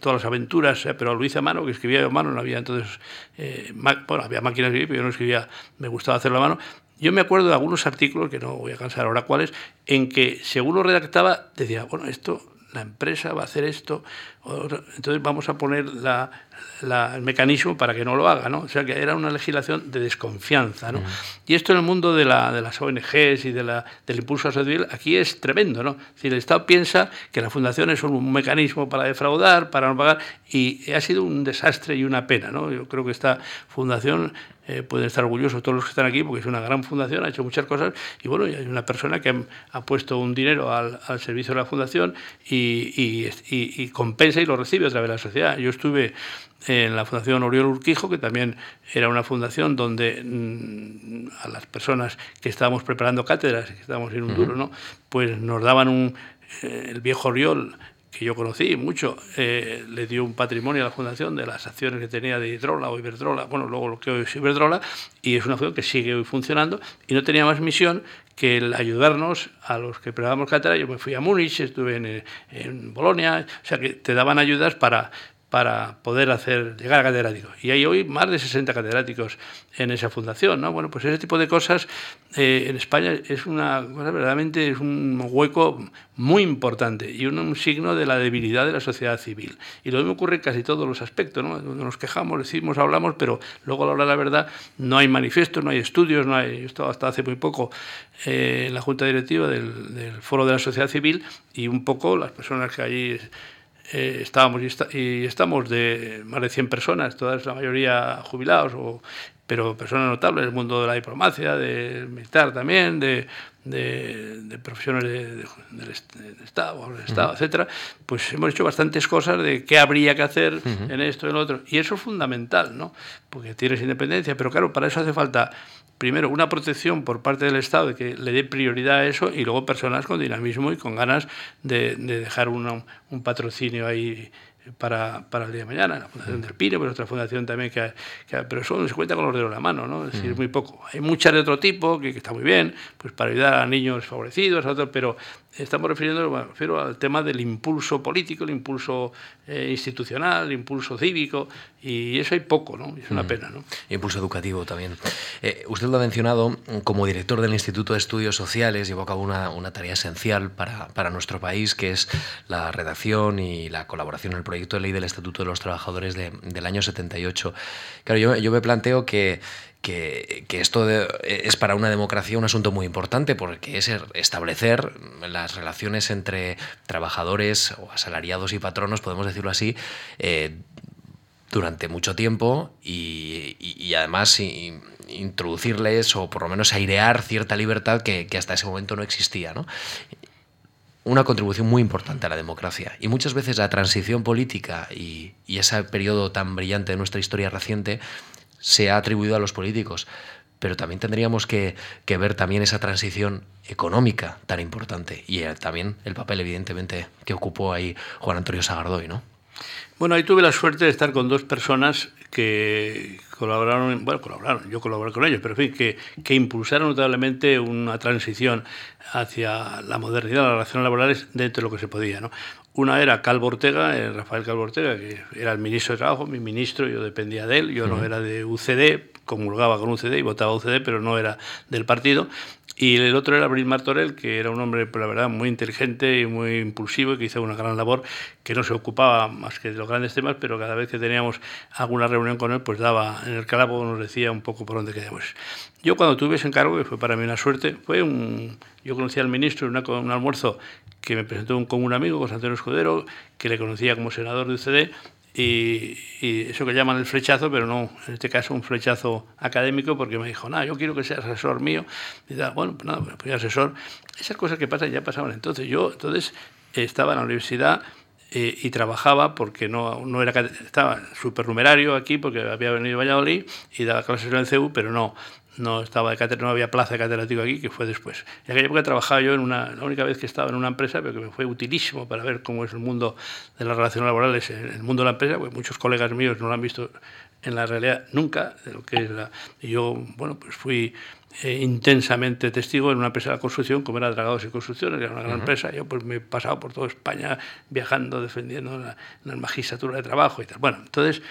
Speaker 2: todas las aventuras, eh, pero lo hice a mano, que escribía a mano, no había entonces, eh, bueno, había máquinas de escribir, pero yo no escribía, me gustaba hacerlo a mano. Yo me acuerdo de algunos artículos, que no voy a cansar ahora cuáles, en que según lo redactaba, decía, bueno, esto, la empresa va a hacer esto, entonces vamos a poner la, el mecanismo para que no lo haga, ¿no? O sea que era una legislación de desconfianza, ¿no? Y esto en el mundo de, la, de las ONGs y de la, del impulso social aquí es tremendo, ¿no? Es decir, el Estado piensa que las fundaciones son un mecanismo para defraudar, para no pagar, y ha sido un desastre y una pena, ¿no? Yo creo que esta fundación eh, pueden estar orgullosos todos los que están aquí porque es una gran fundación, ha hecho muchas cosas y bueno, hay una persona que ha, puesto un dinero al, al, servicio de la fundación y, y, y, y compensa y lo recibe a través de la sociedad. Yo estuve en la Fundación Oriol Urquijo, que también era una fundación donde mm, a las personas que estábamos preparando cátedras, que estábamos en un duro, ¿no? pues nos daban un, eh, el viejo Oriol que yo conocí mucho, eh, le dio un patrimonio a la fundación de las acciones que tenía de Hidrola o Iberdrola, bueno, luego lo que hoy es Iberdrola, y es una fundación que sigue hoy funcionando y no tenía más misión que el ayudarnos a los que preparábamos cátedra. Yo me fui a Múnich, estuve en, en Bolonia, o sea que te daban ayudas para para poder hacer llegar a catedráticos. Y hay hoy más de 60 catedráticos en esa fundación. ¿no? Bueno, pues ese tipo de cosas eh, en España es una cosa verdaderamente es un hueco muy importante y un, signo de la debilidad de la sociedad civil. Y lo mismo ocurre en casi todos los aspectos, ¿no? nos quejamos, decimos, hablamos, pero luego a la hora de la verdad no hay manifestos, no hay estudios, no hay, esto hasta hace muy poco eh, en la Junta Directiva del, del Foro de la Sociedad Civil y un poco las personas que allí eh, estábamos y, estamos de más de 100 personas, todas la mayoría jubilados, o, pero personas notables del mundo de la diplomacia, del militar también, de, de, profesiones del, Estado, del Estado etcétera, pues hemos hecho bastantes cosas de qué habría que hacer en esto y en lo otro. Y eso es fundamental, ¿no? Porque tienes independencia, pero claro, para eso hace falta primero, una protección por parte del Estado de que le dé prioridad a eso y luego personas con dinamismo y con ganas de, dejar un patrocinio ahí para, para, el día de mañana, la Fundación del Pino, pero otra fundación también que, pero eso se cuenta con los dedos de la mano, ¿no? Es decir, muy poco. Hay muchas de otro tipo que, que, está muy bien, pues para ayudar a niños favorecidos, a otros, pero estamos refiriendo me refiero al tema del impulso político, el impulso eh, institucional, el impulso cívico, y eso hay poco, ¿no? Es una pena, ¿no?
Speaker 1: Impulso educativo también. Eh, usted lo ha mencionado, como director del Instituto de Estudios Sociales, llevó a cabo una, una tarea esencial para, para, nuestro país, que es la redacción y la colaboración en el proyecto de ley del Estatuto de los Trabajadores de, del año 78. Claro, yo, yo me planteo que que, esto es para una democracia un asunto muy importante porque es establecer las relaciones entre trabajadores o asalariados y patronos, podemos decirlo así, eh, durante mucho tiempo y, además introducirles o por lo menos airear cierta libertad que, hasta ese momento no existía. Una contribución muy importante a la democracia. Y muchas veces la transición política y ese periodo tan brillante de nuestra historia reciente se ha atribuido a los políticos, pero también tendríamos que, ver también esa transición económica tan importante y eh, también el papel, evidentemente, que ocupó ahí Juan Antonio Sagardoy, ¿no?
Speaker 2: Bueno, ahí tuve la suerte de estar con dos personas que colaboraron, bueno, colaboraron, yo colaboré con ellos, pero en fin, que, que impulsaron notablemente una transición hacia la modernidad, las relaciones laborales dentro de lo que se podía. ¿no? Una era Calvo Ortega, eh, Rafael Calvo Ortega, que era el ministro de Trabajo, mi ministro, yo dependía de él, yo no era de UCD, comulgaba con UCD y votaba UCD, pero no era del partido. Y el otro era Abril Martorell, que era un hombre, pues, la verdad, muy inteligente y muy impulsivo y que hizo una gran labor, que no se ocupaba más que de los grandes temas, pero cada vez que teníamos alguna reunión con él, pues daba en el calabozo, nos decía un poco por dónde queríamos. Yo cuando tuve ese encargo, que fue para mí una suerte, fue un... Yo conocí al ministro en un almuerzo que me presentó un, con un amigo, José Antonio Escudero, que le conocía como senador de UCD, y, eso que llaman el flechazo, pero no, en este caso un flechazo académico, porque me dijo, nada, yo quiero que seas asesor mío. Y da, bueno, pues nada, pues asesor. Esas cosas que pasan ya pasaban entonces. Yo entonces estaba en la universidad eh, y trabajaba porque no, no era estaba supernumerario aquí porque había venido a Valladolid y daba clases en el CEU, pero no, no estaba de no había plaza de catedrático aquí, que fue después. En aquella época trabajaba yo en una, la única vez que estaba en una empresa, pero que me fue utilísimo para ver cómo es el mundo de las relaciones laborales, en el mundo de la empresa, porque muchos colegas míos no lo han visto en la realidad nunca, de lo que es la... Yo, bueno, pues fui eh, intensamente testigo en una empresa de construcción como era Dragados y Construcciones, era una gran empresa. Yo pues me he pasado por toda España viajando, defendiendo la, la magistratura de trabajo y tal. Bueno, entonces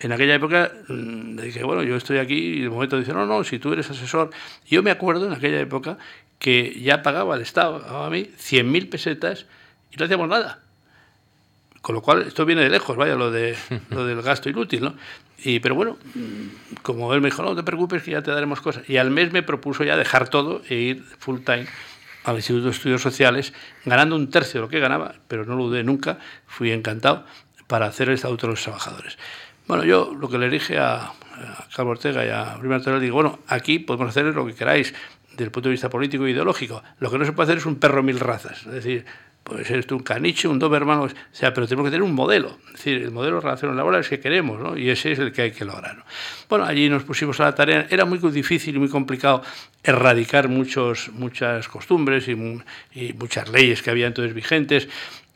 Speaker 2: en aquella época mm, dije, bueno, yo estoy aquí y de momento dice, no, no, si tú eres asesor. Yo me acuerdo en aquella época que ya pagaba el Estado a mí 100.000 pesetas y no hacíamos nada. Con lo cual, esto viene de lejos, vaya, lo, de, lo del gasto inútil, ¿no? Y, pero bueno, como él me dijo, no te preocupes que ya te daremos cosas. Y al mes me propuso ya dejar todo e ir full time al Instituto de Estudios Sociales, ganando un tercio de lo que ganaba, pero no lo dudé nunca, fui encantado para hacer el Estatuto de los Trabajadores. Bueno, yo lo que le dije a, Carlos Ortega y a Prima digo, bueno, aquí podemos hacer lo que queráis desde el punto de vista político e ideológico. Lo que no se puede hacer es un perro mil razas. Es decir, puede ser esto un caniche, un doberman, o sea, pero tenemos que tener un modelo. Es decir, el modelo de relaciones laborales que queremos, ¿no? Y ese es el que hay que lograr. Bueno, allí nos pusimos a la tarea. Era muy difícil y muy complicado erradicar muchos, muchas costumbres y, y muchas leyes que había entonces vigentes.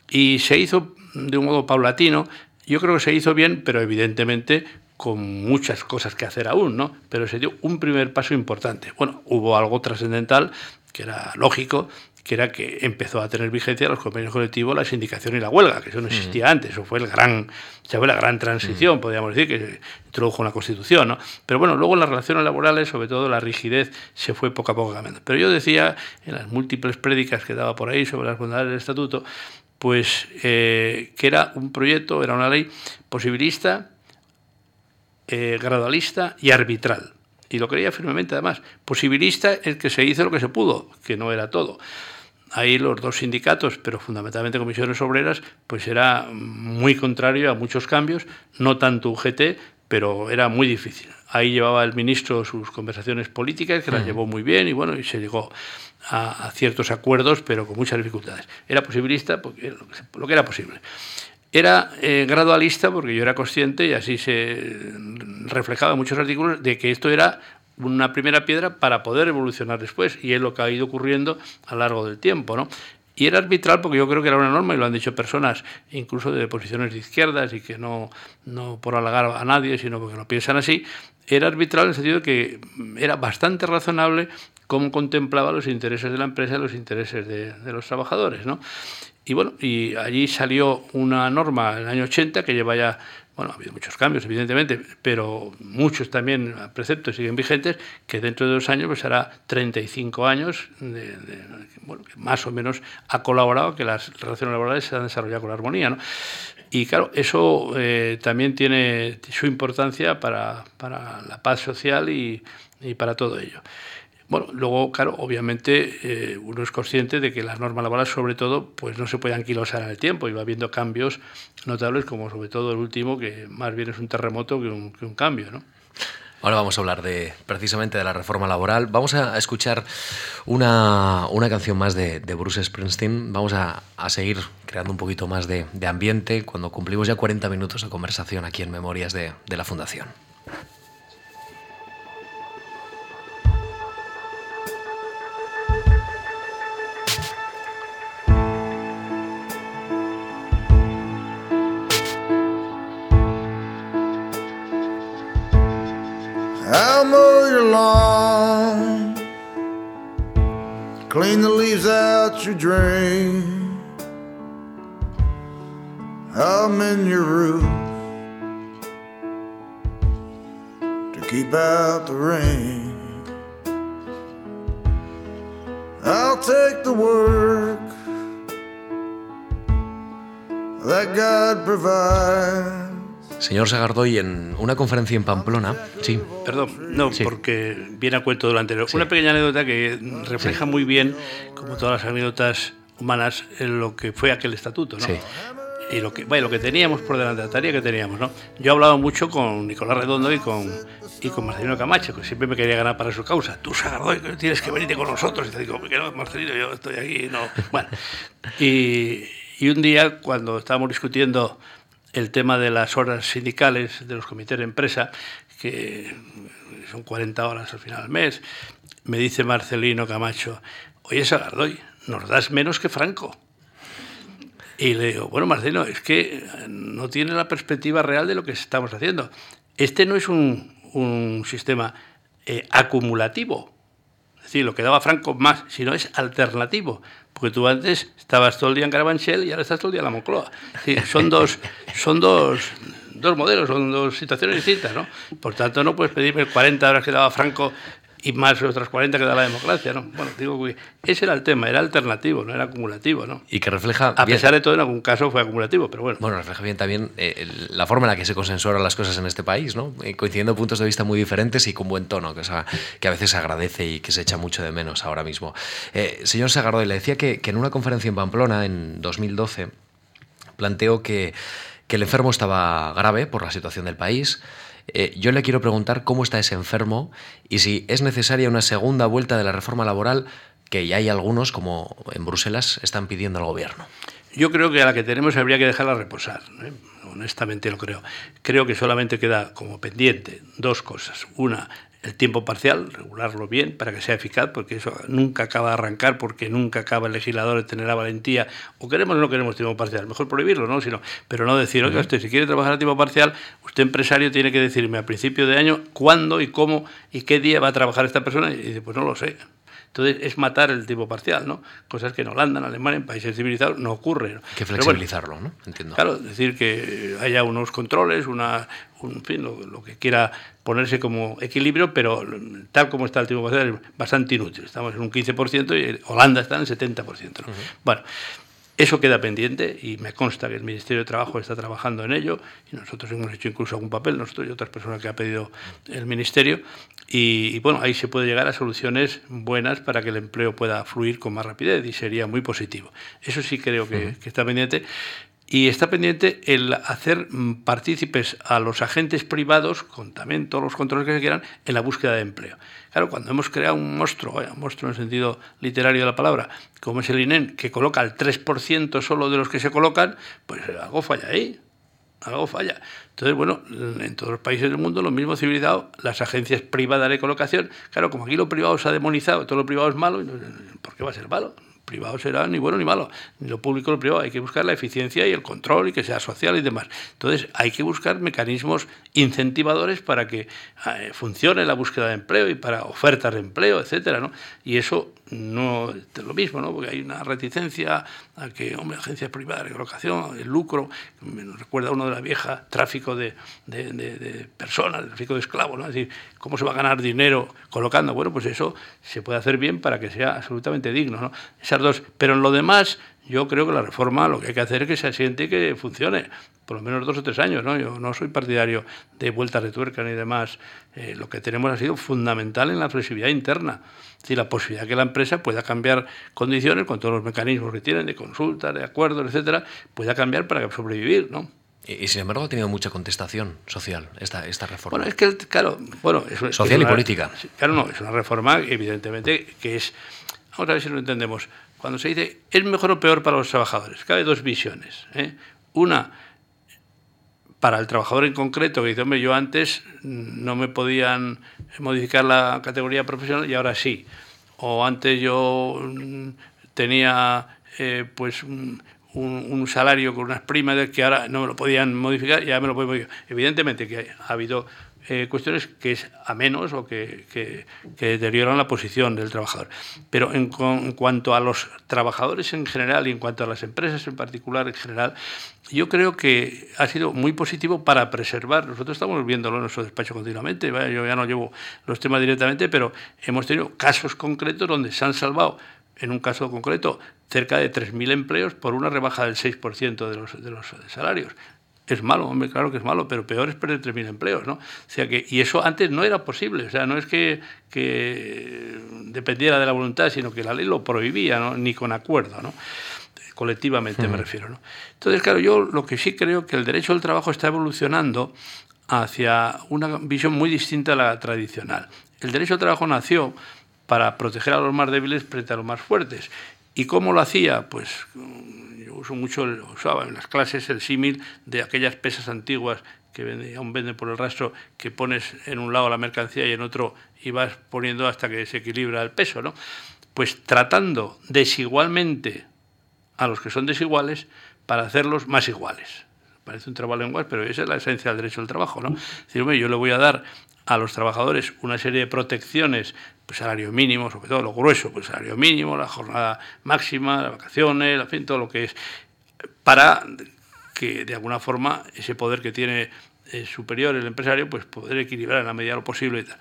Speaker 2: Y se hizo de un modo paulatino yo creo que se hizo bien, pero evidentemente con muchas cosas que hacer aún, ¿no? Pero se dio un primer paso importante. Bueno, hubo algo trascendental que era lógico, que era que empezó a tener vigencia los convenios colectivos, la sindicación y la huelga, que eso no existía antes, eso fue el gran, fue la gran transición, podríamos decir, que introdujo una constitución, ¿no? Pero bueno, luego en las relaciones laborales, sobre todo la rigidez, se fue poco a poco cambiando. Pero yo decía, en las múltiples prédicas que daba por ahí sobre las bondades del estatuto, pues eh, que era un proyecto, era una ley posibilista, eh, gradualista y arbitral. Y lo creía firmemente además. Posibilista es que se hizo lo que se pudo, que no era todo. Ahí los dos sindicatos, pero fundamentalmente comisiones obreras, pues era muy contrario a muchos cambios, no tanto UGT, pero era muy difícil. Ahí llevaba el ministro sus conversaciones políticas, que las llevó muy bien, y bueno, y se llegó a, ciertos acuerdos, pero con muchas dificultades. Era posibilista porque lo que era posible. Era eh, gradualista porque yo era consciente, y así se reflejaba en muchos artículos, de que esto era una primera piedra para poder evolucionar después, y es lo que ha ido ocurriendo a lo largo del tiempo. ¿no? Y era arbitral porque yo creo que era una norma, y lo han dicho personas incluso de posiciones de izquierdas y que no, no por halagar a nadie, sino porque lo piensan así, era arbitral en el sentido de que era bastante razonable cómo contemplaba los intereses de la empresa y los intereses de, los trabajadores. ¿no? Y bueno, y allí salió una norma en el año 80 que lleva ya, bueno, ha habido muchos cambios, evidentemente, pero muchos también preceptos siguen vigentes, que dentro de dos años pues hará 35 años, de, bueno, que más o menos ha colaborado que las relaciones laborales se han desarrollado con armonía. ¿no? Y claro, eso eh, también tiene su importancia para, para la paz social y, y para todo ello. Bueno, luego, claro, obviamente eh, uno es consciente de que las normas laborales, sobre todo, pues no se pueden anquilosar en el tiempo y va habiendo cambios notables, como sobre todo el último, que más bien es un terremoto que un, cambio, ¿no?
Speaker 1: Ahora vamos a hablar de precisamente de la reforma laboral. Vamos a escuchar una, una canción más de, de, Bruce Springsteen. Vamos a, a, seguir creando un poquito más de, de, ambiente cuando cumplimos ya 40 minutos de conversación aquí en Memorias de, de la Fundación. To keep out the rain. take the work that God provides. Señor Sagardoy, en una conferencia en Pamplona, sí.
Speaker 2: Perdón, no, porque viene a cuento durante anterior. Una pequeña anécdota que refleja muy bien, como todas las anécdotas humanas, en lo que fue aquel estatuto, ¿no? Y lo que, bueno, lo que teníamos por delante, la tarea que teníamos. ¿no? Yo he hablado mucho con Nicolás Redondo y con, y con Marcelino Camacho, que siempre me quería ganar para su causa. Tú, Sagardoy, tienes que venirte con nosotros. Y te digo, no, Marcelino, yo estoy aquí. No. Bueno, y, y un día, cuando estábamos discutiendo el tema de las horas sindicales de los comités de empresa, que son 40 horas al final del mes, me dice Marcelino Camacho, oye Sagardoy, nos das menos que Franco. Y le digo, bueno, Marcelo, es que no tiene la perspectiva real de lo que estamos haciendo. Este no es un, un sistema eh, acumulativo, es decir, lo que daba Franco más, sino es alternativo. Porque tú antes estabas todo el día en Carabanchel y ahora estás todo el día en la Moncloa. son dos, son dos, dos modelos, son dos situaciones distintas, ¿no? Por tanto, no puedes pedirme 40 horas que daba Franco y más otras 40 que da la democracia, ¿no? Bueno, digo que ese era el tema, era alternativo, no era acumulativo, ¿no?
Speaker 1: Y que refleja...
Speaker 2: A pesar de todo, en algún caso fue acumulativo, pero bueno.
Speaker 1: Bueno, refleja bien también eh, la forma en la que se consensuaron las cosas en este país, ¿no? Eh, coincidiendo puntos de vista muy diferentes y con buen tono, que, que a veces se agradece y que se echa mucho de menos ahora mismo. Eh, señor Sagardoy, le decía que, que, en una conferencia en Pamplona, en 2012, planteó que, que el enfermo estaba grave por la situación del país, eh, yo le quiero preguntar cómo está ese enfermo y si es necesaria una segunda vuelta de la reforma laboral que ya hay algunos, como en Bruselas, están pidiendo al gobierno.
Speaker 2: Yo creo que a la que tenemos habría que dejarla reposar. ¿eh? Honestamente lo creo. Creo que solamente queda como pendiente dos cosas. Una, el tiempo parcial, regularlo bien para que sea eficaz, porque eso nunca acaba de arrancar, porque nunca acaba el legislador de tener la valentía, o queremos o no queremos tiempo parcial, mejor prohibirlo, ¿no? Sino, pero no decir, oiga, usted si quiere trabajar a tiempo parcial, usted empresario tiene que decirme a principio de año cuándo y cómo y qué día va a trabajar esta persona, y dice, pues no lo sé. Entonces es matar el tiempo parcial, ¿no? Cosas que en Holanda, en Alemania, en países civilizados no ocurre.
Speaker 1: Hay que flexibilizarlo, ¿no? Entiendo.
Speaker 2: Claro, decir que haya unos controles, una, un, fin, lo, que quiera ponerse como equilibrio, pero tal como está el tiempo parcial es bastante inútil. Estamos en un 15% y Holanda está en el 70%. ¿no? Bueno, eso queda pendiente y me consta que el Ministerio de Trabajo está trabajando en ello y nosotros hemos hecho incluso algún papel, nosotros y otras personas que ha pedido el Ministerio. Y, bueno, ahí se puede llegar a soluciones buenas para que el empleo pueda fluir con más rapidez y sería muy positivo. Eso sí creo que, que está pendiente. Y está pendiente el hacer partícipes a los agentes privados, con también todos los controles que se quieran, en la búsqueda de empleo. Claro, cuando hemos creado un monstruo, un monstruo en el sentido literario de la palabra, como es el INEN, que coloca el 3% solo de los que se colocan, pues algo falla ahí, algo falla. Entonces, bueno, en todos los países del mundo, lo mismo civilizado, las agencias privadas de colocación, claro, como aquí lo privado se ha demonizado, todo lo privado es malo, ¿por qué va a ser malo? Privado será ni bueno ni malo, ni lo público ni lo privado. Hay que buscar la eficiencia y el control y que sea social y demás. Entonces, hay que buscar mecanismos incentivadores para que eh, funcione la búsqueda de empleo y para ofertas de empleo, etcétera, ¿no? Y eso no es lo mismo, ¿no? Porque hay una reticencia a que, hombre, agencias privadas de colocación, el lucro, me recuerda uno de la vieja tráfico de, de, de, personas, tráfico de esclavos, ¿no? Es decir, ¿cómo se va a ganar dinero colocando? Bueno, pues eso se puede hacer bien para que sea absolutamente digno, ¿no? Esas dos, pero en lo demás, yo creo que la reforma lo que hay que hacer es que se asiente y que funcione, por lo menos dos o tres años, ¿no? Yo no soy partidario de vueltas de tuerca ni demás. Eh, lo que tenemos ha sido fundamental en la flexibilidad interna decir, la posibilidad de que la empresa pueda cambiar condiciones con todos los mecanismos que tienen de consulta, de acuerdos, etcétera, pueda cambiar para sobrevivir, ¿no?
Speaker 1: Y, sin embargo ha tenido mucha contestación social esta, esta reforma.
Speaker 2: Bueno, es que, claro, bueno...
Speaker 1: Es, social y política.
Speaker 2: Claro, no, es una reforma evidentemente que es... Vamos a ver si lo entendemos. Cuando se dice, ¿es mejor o peor para los trabajadores? Cabe dos visiones. ¿eh? Una, para el trabajador en concreto, que dice, hombre, yo antes no me podían modificar la categoría profesional y ahora sí. O antes yo mm, tenía eh, pues un, salario con unas primas que ahora no me lo podían modificar y ahora me lo pueden modificar. Evidentemente que ha habido eh, cuestiones que es a menos o que, que, deterioran la posición del trabajador. Pero en, cuanto a los trabajadores en general y en cuanto a las empresas en particular en general, yo creo que ha sido muy positivo para preservar. Nosotros estamos viéndolo en nuestro despacho continuamente. Yo ya no llevo los temas directamente, pero hemos tenido casos concretos donde se han salvado en un caso concreto, cerca de 3.000 empleos por una rebaja del 6% de los, de los salarios. Es malo, hombre, claro que es malo, pero peor es perder 3.000 empleos, ¿no? O sea que, y eso antes no era posible, o sea, no es que, que dependiera de la voluntad, sino que la ley lo prohibía, ¿no? ni con acuerdo, ¿no? colectivamente me refiero. ¿no? Entonces, claro, yo lo que sí creo que el derecho al trabajo está evolucionando hacia una visión muy distinta a la tradicional. El derecho al trabajo nació para proteger a los más débiles frente a los más fuertes. ¿Y cómo lo hacía? Pues uso mucho, usaba en las clases el símil de aquellas pesas antiguas que aún venden por el rastro, que pones en un lado la mercancía y en otro y vas poniendo hasta que se equilibra el peso, ¿no? Pues tratando desigualmente a los que son desiguales para hacerlos más iguales parece un trabalenguas, pero esa es la esencia del derecho al trabajo, ¿no? Es yo le voy a dar a los trabajadores una serie de protecciones, pues salario mínimo, sobre todo lo grueso, pues salario mínimo, la jornada máxima, las vacaciones, en fin, todo lo que es, para que de alguna forma ese poder que tiene eh, superior el empresario, pues poder equilibrar en la medida de lo posible y tal.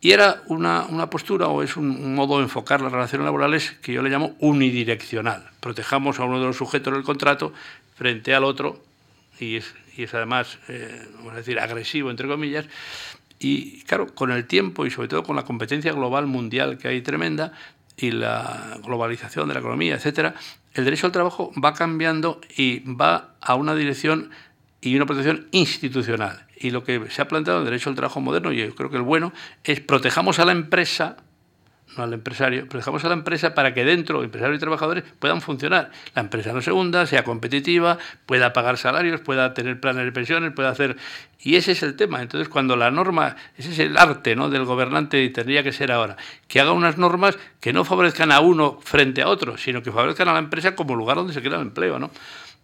Speaker 2: Y era una, una, postura o es un, modo de enfocar las relaciones laborales que yo le llamo unidireccional. Protejamos a uno de los sujetos del contrato frente al otro y es, y es además, eh, vamos a decir, agresivo, entre comillas. Y claro, con el tiempo y sobre todo con la competencia global mundial que hay tremenda y la globalización de la economía, etcétera, el derecho al trabajo va cambiando y va a una dirección y una protección institucional. Y lo que se ha planteado en el derecho al trabajo moderno, y yo creo que el bueno, es protejamos a la empresa no al empresario, pero dejamos a la empresa para que dentro, empresarios y trabajadores, puedan funcionar. La empresa no se hunda, sea competitiva, pueda pagar salarios, pueda tener planes de pensiones, pueda hacer... Y ese es el tema. Entonces, cuando la norma, ese es el arte ¿no? del gobernante y tendría que ser ahora, que haga unas normas que no favorezcan a uno frente a otro, sino que favorezcan a la empresa como lugar donde se crea el empleo. ¿no?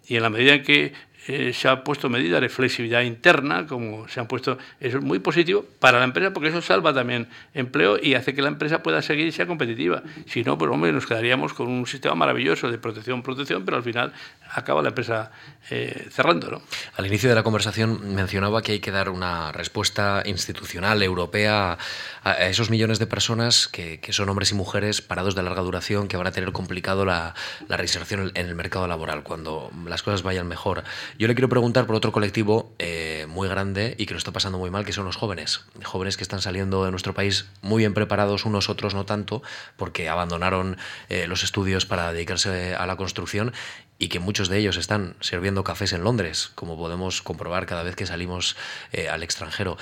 Speaker 2: Y en la medida en que eh, se han puesto medidas de flexibilidad interna, como se han puesto, eso es muy positivo para la empresa porque eso salva también empleo y hace que la empresa pueda seguir y sea competitiva. Si no, pues hombre, nos quedaríamos con un sistema maravilloso de protección, protección, pero al final acaba la empresa eh, cerrando. ¿no?
Speaker 1: Al inicio de la conversación mencionaba que hay que dar una respuesta institucional europea a, esos millones de personas que, son hombres y mujeres parados de larga duración que van a tener complicado la, la reinserción en el mercado laboral cuando las cosas vayan mejor. Yo le quiero preguntar por otro colectivo eh, muy grande y que lo está pasando muy mal, que son los jóvenes. Jóvenes que están saliendo de nuestro país muy bien preparados, unos otros no tanto, porque abandonaron eh, los estudios para dedicarse a la construcción y que muchos de ellos están sirviendo cafés en Londres, como podemos comprobar cada vez que salimos eh, al extranjero.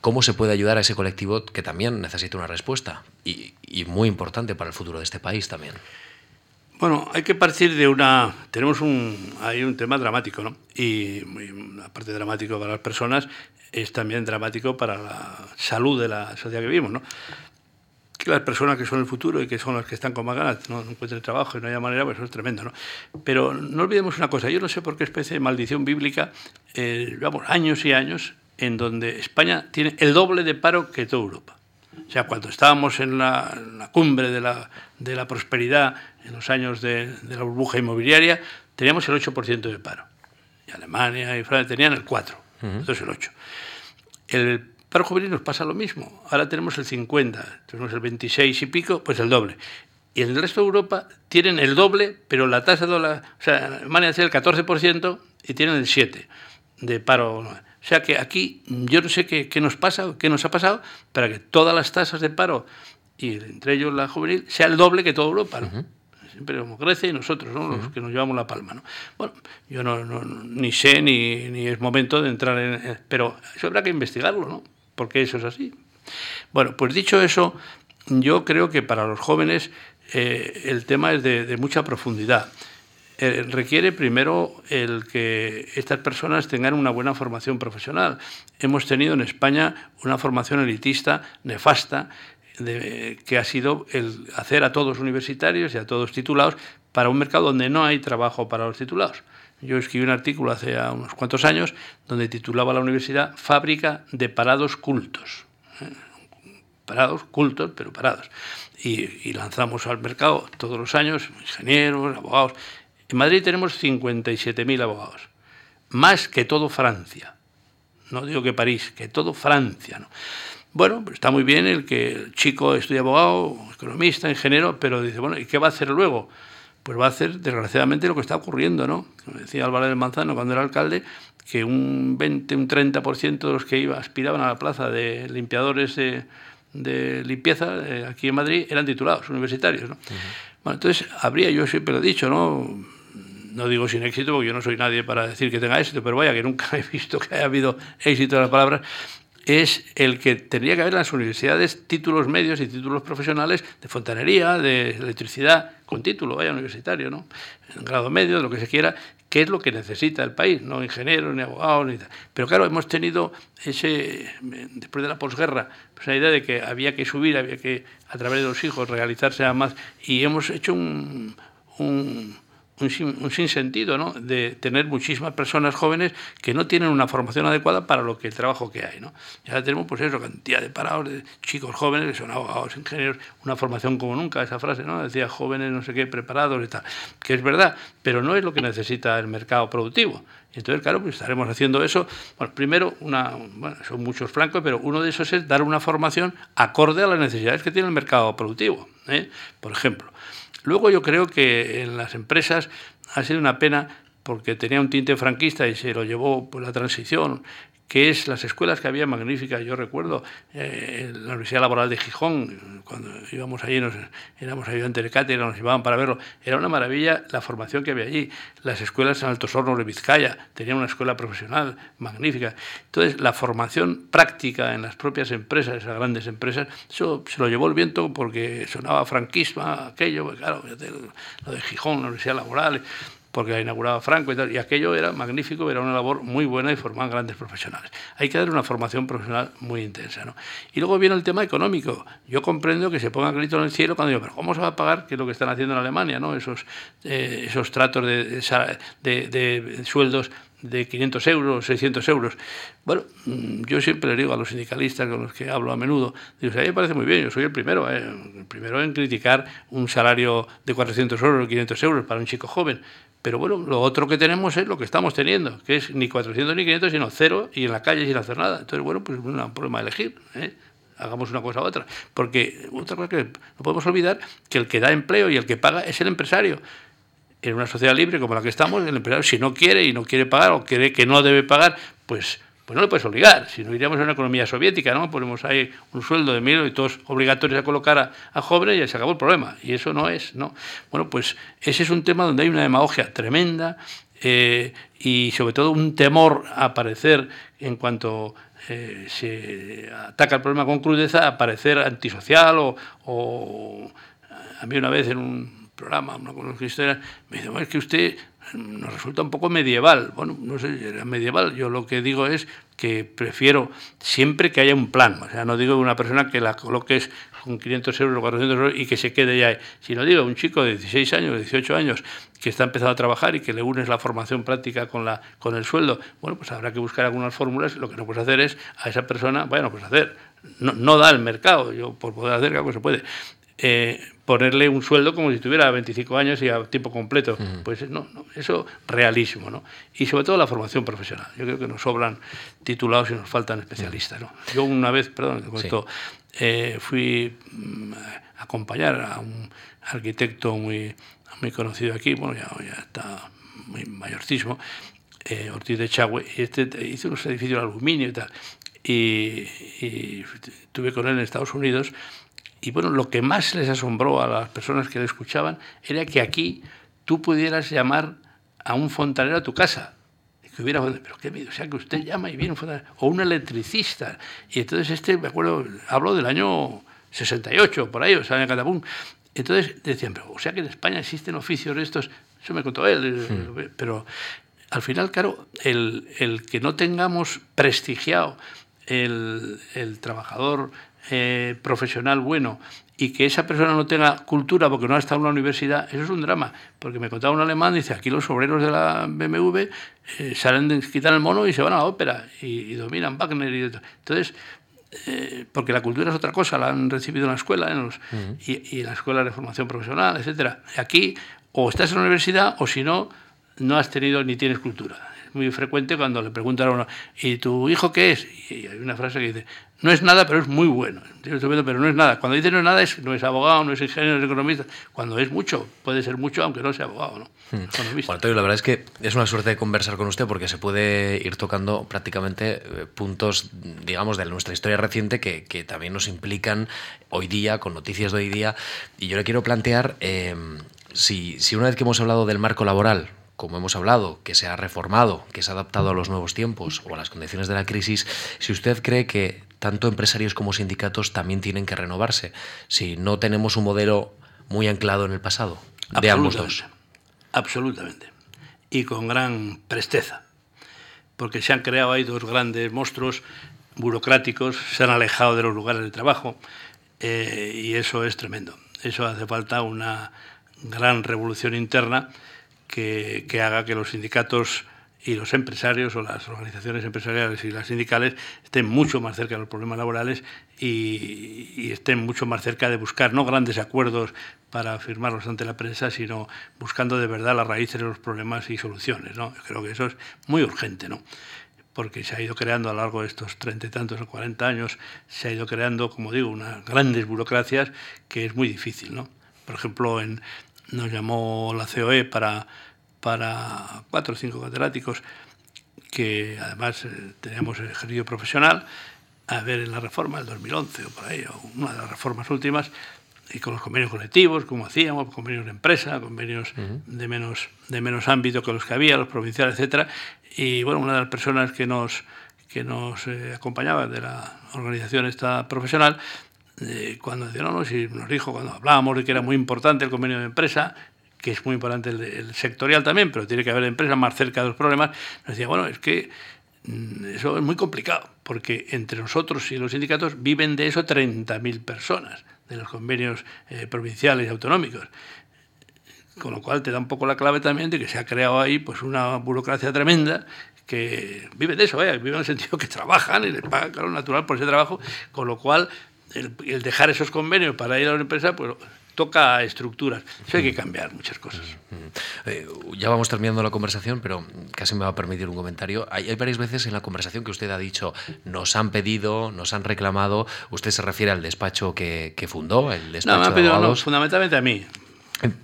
Speaker 1: ¿Cómo se puede ayudar a ese colectivo que también necesita una respuesta y, y muy importante para el futuro de este país también?
Speaker 2: Bueno, hay que partir de una... Tenemos un, hay un tema dramático, ¿no? Y, aparte dramático para las personas, es también dramático para la salud de la sociedad que vivimos, ¿no? Que las personas que son el futuro y que son las que están con más ganas no, encuentren trabajo y no haya manera, pues eso es tremendo, ¿no? Pero no olvidemos una cosa, yo no sé por qué especie de maldición bíblica, eh, vamos, años y años en donde España tiene el doble de paro que toda Europa. O sea, cuando estábamos en la, cumbre de la, de la, prosperidad, en los años de, la burbuja inmobiliaria, teníamos el 8% de paro. Y Alemania y Francia tenían el 4%, entonces el 8%. El paro juvenil nos pasa lo mismo. Ahora tenemos el 50%, tenemos el 26 y pico, pues el doble. Y en el resto de Europa tienen el doble, pero la tasa de la... O sea, Alemania tiene el 14% y tienen el 7% de paro o sea que aquí yo no sé qué, nos pasa, qué nos ha pasado para que todas las tasas de paro, y entre ellos la juvenil, sea el doble que toda Europa. Siempre como Grecia y nosotros, ¿no? los que nos llevamos la palma. ¿no? Bueno, yo no, ni sé ni, ni, es momento de entrar en... Pero eso habrá que investigarlo, ¿no? Porque eso es así. Bueno, pues dicho eso, yo creo que para los jóvenes eh, el tema es de mucha profundidad. Eh, requiere primero el que estas personas tengan una buena formación profesional. Hemos tenido en España una formación elitista nefasta que ha sido el hacer a todos universitarios y a todos titulados para un mercado donde no hay trabajo para los titulados. Yo escribí un artículo hace unos cuantos años donde titulaba la universidad Fábrica de parados cultos. ¿eh? Parados, cultos, pero parados. Y, y lanzamos al mercado todos los años ingenieros, abogados. En Madrid tenemos 57.000 abogados, más que todo Francia. No digo que París, que todo Francia. ¿no? Bueno, está muy bien el que el chico estudie abogado, economista, ingeniero, pero dice, bueno, ¿y qué va a hacer luego? Pues va a hacer, desgraciadamente, lo que está ocurriendo, ¿no? Como decía Álvaro del Manzano cuando era alcalde, que un 20, un 30% de los que iba, aspiraban a la plaza de limpiadores de, de limpieza eh, aquí en Madrid eran titulados universitarios, ¿no? Bueno, entonces, habría, yo siempre lo he dicho, ¿no? No digo sin éxito, porque yo no soy nadie para decir que tenga éxito, pero vaya, que nunca he visto que haya habido éxito en las palabras, es el que tendría que haber en las universidades títulos medios y títulos profesionales de fontanería, de electricidad, con título, vaya universitario, ¿no? En grado medio, de lo que se quiera, que es lo que necesita el país, no ingenieros, ni abogados, ni tal. Pero claro, hemos tenido ese, después de la posguerra, pues la idea de que había que subir, había que, a través de los hijos, realizarse a más, y hemos hecho un, un un, sinsentido ¿no? de tener muchísimas personas jóvenes que no tienen una formación adecuada para lo que el trabajo que hay. ¿no? Ya tenemos pues eso, cantidad de parados, de chicos jóvenes que son abogados, ingenieros, una formación como nunca, esa frase, ¿no? decía jóvenes no sé qué, preparados y tal, que es verdad, pero no es lo que necesita el mercado productivo. Entonces, claro, pues estaremos haciendo eso. Bueno, primero, una, bueno, son muchos flancos, pero uno de esos es dar una formación acorde a las necesidades que tiene el mercado productivo. ¿eh? Por ejemplo, Luego yo creo que en las empresas ha sido una pena porque tenía un tinte franquista y se lo llevó por la transición que es las escuelas que había magníficas. Yo recuerdo eh, la Universidad Laboral de Gijón, cuando íbamos allí, nos, éramos ayudantes de cátedra, nos llevaban para verlo. Era una maravilla la formación que había allí. Las escuelas en Altos Hornos de Vizcaya tenían una escuela profesional magnífica. Entonces, la formación práctica en las propias empresas, esas grandes empresas, eso se lo llevó el viento porque sonaba franquismo, aquello, pues claro, lo de Gijón, la Universidad Laboral porque la inauguraba Franco y tal, y aquello era magnífico, era una labor muy buena y formaban grandes profesionales. Hay que dar una formación profesional muy intensa. ¿no? Y luego viene el tema económico. Yo comprendo que se ponga grito en el cielo cuando digo, pero ¿cómo se va a pagar? Que es lo que están haciendo en Alemania, ¿no? esos, eh, esos tratos de, de, de sueldos de 500 euros, 600 euros. Bueno, mm, yo siempre le digo a los sindicalistas con los que hablo a menudo, digo, a mí me parece muy bien, yo soy el primero, eh, el primero en criticar un salario de 400 euros o 500 euros para un chico joven, pero bueno, lo otro que tenemos es lo que estamos teniendo, que es ni 400 ni 500, sino cero y en la calle sin hacer nada. Entonces, bueno, pues es un problema de elegir. ¿eh? Hagamos una cosa u otra. Porque otra cosa que no podemos olvidar, que el que da empleo y el que paga es el empresario. En una sociedad libre como la que estamos, el empresario si no quiere y no quiere pagar o cree que no debe pagar, pues pues no le puedes obligar. Si no iríamos a una economía soviética, ¿no? Ponemos ahí un sueldo de mil y todos obligatorios a colocar a, jóvenes y ya se acabó el problema. Y eso no es, ¿no? Bueno, pues ese es un tema donde hay una demagogia tremenda eh, y sobre todo un temor a aparecer en cuanto eh, se ataca el problema con crudeza, a parecer antisocial o, o, a mí una vez en un programa, una con los historias, me dice, es que usted nos resulta un poco medieval. Bueno, no sé, era medieval. Yo lo que digo es que prefiero siempre que haya un plan. O sea, no digo una persona que la coloques con 500 euros o 400 euros y que se quede ya. Sino digo un chico de 16 años, de 18 años, que está empezando a trabajar y que le unes la formación práctica con, la, con el sueldo. Bueno, pues habrá que buscar algunas fórmulas. Lo que no puedes hacer es a esa persona, bueno, pues hacer. No, no da el mercado. Yo, por poder hacer algo se puede. Eh, ponerle un sueldo como si tuviera 25 años y a tiempo completo. Pues no, no, eso realismo, ¿no? Y sobre todo la formación profesional. Yo creo que nos sobran titulados y nos faltan especialistas, ¿no? Yo una vez, perdón, eh, fui mm, a acompañar a un arquitecto muy, muy conocido aquí, bueno, ya, ya está muy mayorcismo, eh, Ortiz de Chagüe, y este hizo unos edificios de aluminio y tal. Y, y estuve con él en Estados Unidos y bueno, lo que más les asombró a las personas que le escuchaban era que aquí tú pudieras llamar a un fontanero a tu casa. Que hubiera, pero qué miedo, o sea, que usted llama y viene un fontanero, o un electricista. Y entonces este, me acuerdo, hablo del año 68, por ahí, o sea, en Catapum. Entonces decían, pero, o sea que en España existen oficios de estos, eso me contó él, hmm. pero al final, claro, el, el que no tengamos prestigiado el, el trabajador eh, profesional bueno y que esa persona no tenga cultura porque no ha estado en una universidad, eso es un drama. Porque me contaba un alemán, dice, aquí los obreros de la BMW eh, salen de quitar el mono y se van a la ópera y, dominan Wagner. Y, entonces, eh, porque la cultura es otra cosa, la han recibido en la escuela en los, y, y, en la escuela de formación profesional, etcétera. Aquí o estás en la universidad o si no, no has tenido ni tienes cultura muy frecuente cuando le preguntan a uno, ¿y tu hijo qué es? Y hay una frase que dice, no es nada, pero es muy bueno. Pero no es nada. Cuando dice no es nada, es, no es abogado, no es ingeniero, no es economista. Cuando es mucho, puede ser mucho, aunque no sea abogado. ¿no?
Speaker 1: Hmm. Bueno, Antonio, la verdad es que es una suerte de conversar con usted porque se puede ir tocando prácticamente eh, puntos, digamos, de nuestra historia reciente que, que también nos implican hoy día, con noticias de hoy día. Y yo le quiero plantear, eh, si, si una vez que hemos hablado del marco laboral, como hemos hablado, que se ha reformado, que se ha adaptado a los nuevos tiempos o a las condiciones de la crisis, si usted cree que tanto empresarios como sindicatos también tienen que renovarse, si no tenemos un modelo muy anclado en el pasado, de ambos dos.
Speaker 2: Absolutamente. Y con gran presteza. Porque se han creado ahí dos grandes monstruos burocráticos, se han alejado de los lugares de trabajo eh, y eso es tremendo. Eso hace falta una gran revolución interna que, haga que los sindicatos y los empresarios o las organizaciones empresariales y las sindicales estén mucho más cerca de los problemas laborales y, estén mucho más cerca de buscar no grandes acuerdos para firmarlos ante la prensa, sino buscando de verdad las raíces de los problemas y soluciones. ¿no? creo que eso es muy urgente, ¿no? porque se ha ido creando a lo largo de estos treinta y tantos o cuarenta años, se ha ido creando, como digo, unas grandes burocracias que es muy difícil. ¿no? Por ejemplo, en, nos llamó la COE para, para cuatro o cinco catedráticos que además eh, teníamos el ejercicio profesional a ver en la reforma del 2011 o por ahí, o una de las reformas últimas, y con los convenios colectivos, como hacíamos, convenios de empresa, convenios de, menos, de menos ámbito que los que había, los provinciales, etcétera. Y bueno, una de las personas que nos, que nos eh, acompañaba de la organización esta profesional cuando no, si nos dijo, cuando hablábamos de que era muy importante el convenio de empresa, que es muy importante el, sectorial también, pero tiene que haber empresas más cerca de los problemas, nos decía, bueno, es que mm, eso es muy complicado, porque entre nosotros y los sindicatos viven de eso 30.000 personas, de los convenios eh, provinciales y autonómicos. Con lo cual te da un poco la clave también de que se ha creado ahí pues una burocracia tremenda que vive de eso, ¿eh? vive en el sentido que trabajan y les pagan lo natural por ese trabajo, con lo cual el, dejar esos convenios para ir a una empresa, pues toca estructuras. Eso hay que cambiar muchas cosas.
Speaker 1: Eh, ya vamos terminando la conversación, pero casi me va a permitir un comentario. Hay, varias veces en la conversación que usted ha dicho, nos han pedido, nos han reclamado. Usted se refiere al despacho que, fundó, el despacho
Speaker 2: no, me han pedido, no, fundamentalmente a mí.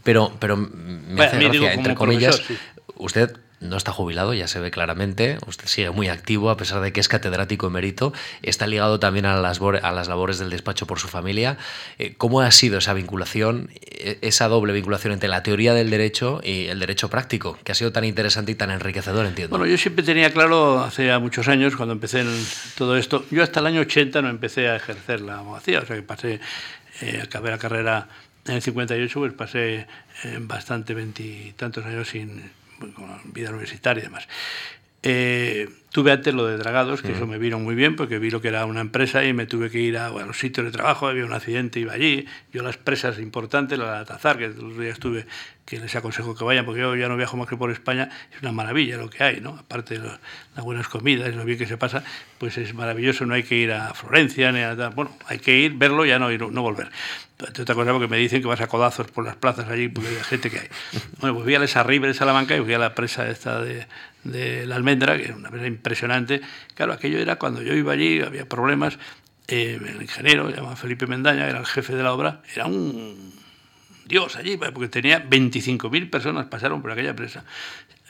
Speaker 1: Pero, pero me hace gracia, entre comillas, usted no está jubilado, ya se ve claramente, usted sigue muy activo a pesar de que es catedrático emérito, está ligado también a las, a las labores del despacho por su familia. Eh, ¿Cómo ha sido esa vinculación, e, esa doble vinculación entre la teoría del derecho y el derecho práctico, que ha sido tan interesante y tan enriquecedor, entiendo?
Speaker 2: Bueno, yo siempre tenía claro, hace muchos años, cuando empecé en todo esto, yo hasta el año 80 no empecé a ejercer la abogacía, o sea que pasé, eh, acabé la carrera en el 58, pues pasé eh, bastante veintitantos años sin con vida universitaria y demás. Eh, tuve antes lo de Dragados, que eso me vino muy bien porque vi lo que era una empresa y me tuve que ir a, los sitios de trabajo, había un accidente, iba allí. Yo las presas importantes, la de Tazar, que los días estuve, que les aconsejo que vayan, porque yo ya no viajo más que por España, es una maravilla lo que hay, ¿no? Aparte de las buenas comidas, lo bien que se pasa, pues es maravilloso, no hay que ir a Florencia, ni a, bueno, hay que ir, verlo, ya no, no volver otra cosa porque me dicen que vas a codazos por las plazas allí porque hay gente que hay. Bueno, pues fui a esa de Salamanca y fui a la presa esta de, de la Almendra, que era una presa impresionante. Claro, aquello era cuando yo iba allí, había problemas. Eh, el ingeniero, llamado Felipe Mendaña, era el jefe de la obra, era un dios allí, porque tenía 25.000 personas pasaron por aquella presa.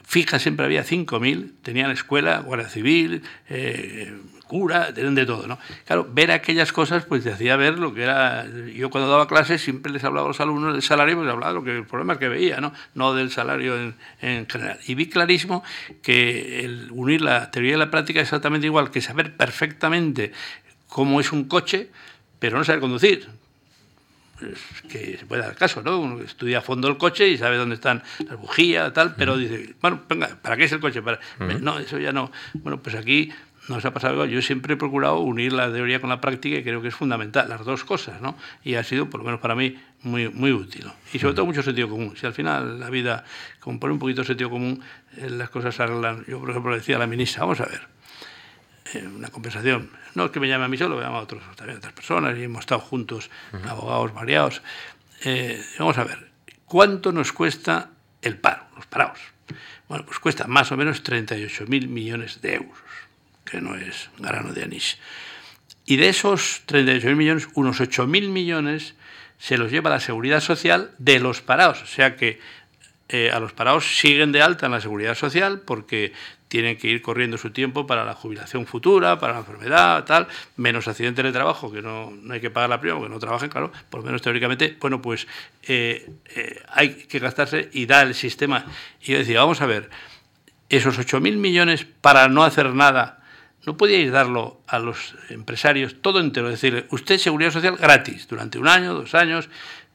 Speaker 2: Fija siempre había 5.000, tenían escuela, guardia civil, eh, cura, tienen de todo, ¿no? Claro, ver aquellas cosas pues te hacía ver lo que era... Yo cuando daba clases siempre les hablaba a los alumnos del salario, pues hablaba de lo que, el problema que veía, ¿no? No del salario en, en, general. Y vi clarísimo que el unir la teoría y la práctica es exactamente igual que saber perfectamente cómo es un coche, pero no saber conducir que se puede dar caso, ¿no? Uno estudia a fondo el coche y sabe dónde están las bujías, tal, pero dice, bueno, venga, ¿para qué es el coche? Para... No, eso ya no. Bueno, pues aquí nos ha pasado Yo siempre he procurado unir la teoría con la práctica y creo que es fundamental, las dos cosas, ¿no? Y ha sido, por lo menos para mí, muy, muy útil. Y sobre todo mucho sentido común. Si al final la vida, como pone un poquito de sentido común, eh, las cosas se arreglan. Yo, por ejemplo, le decía a la ministra, vamos a ver, una conversación, no es que me llame a mí solo, me llama a otros, también a otras personas, y hemos estado juntos, abogados variados. Eh, vamos a ver, ¿cuánto nos cuesta el paro, los parados? Bueno, pues cuesta más o menos 38.000 millones de euros, que no es grano de anís. Y de esos 38.000 millones, unos 8.000 millones se los lleva la seguridad social de los parados. O sea que eh, a los parados siguen de alta en la seguridad social porque tienen que ir corriendo su tiempo para la jubilación futura, para la enfermedad, tal, menos accidentes de trabajo, que no, no hay que pagar la prima porque no trabajen, claro, por lo menos teóricamente, bueno, pues eh, eh, hay que gastarse y da el sistema. Y yo decía, vamos a ver, esos 8.000 millones para no hacer nada, ¿no podíais darlo a los empresarios todo entero? Decirle, usted seguridad social gratis, durante un año, dos años,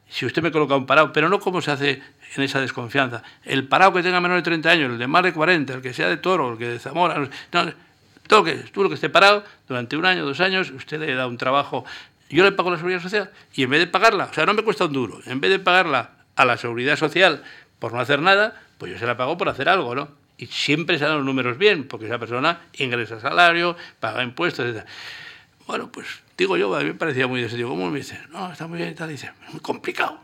Speaker 2: si usted me coloca un parado, pero no como se hace en esa desconfianza. El parado que tenga menos de 30 años, el de más de 40, el que sea de Toro, el que de Zamora, no, todo que, tú lo que esté parado durante un año, dos años, usted le da un trabajo, yo le pago la seguridad social y en vez de pagarla, o sea, no me cuesta un duro, en vez de pagarla a la seguridad social por no hacer nada, pues yo se la pago por hacer algo, ¿no? Y siempre se dan los números bien, porque esa persona ingresa salario, paga impuestos, etc. Bueno, pues digo yo, a mí me parecía muy de ¿Cómo me dice? No, está muy bien y tal. Dice, muy complicado.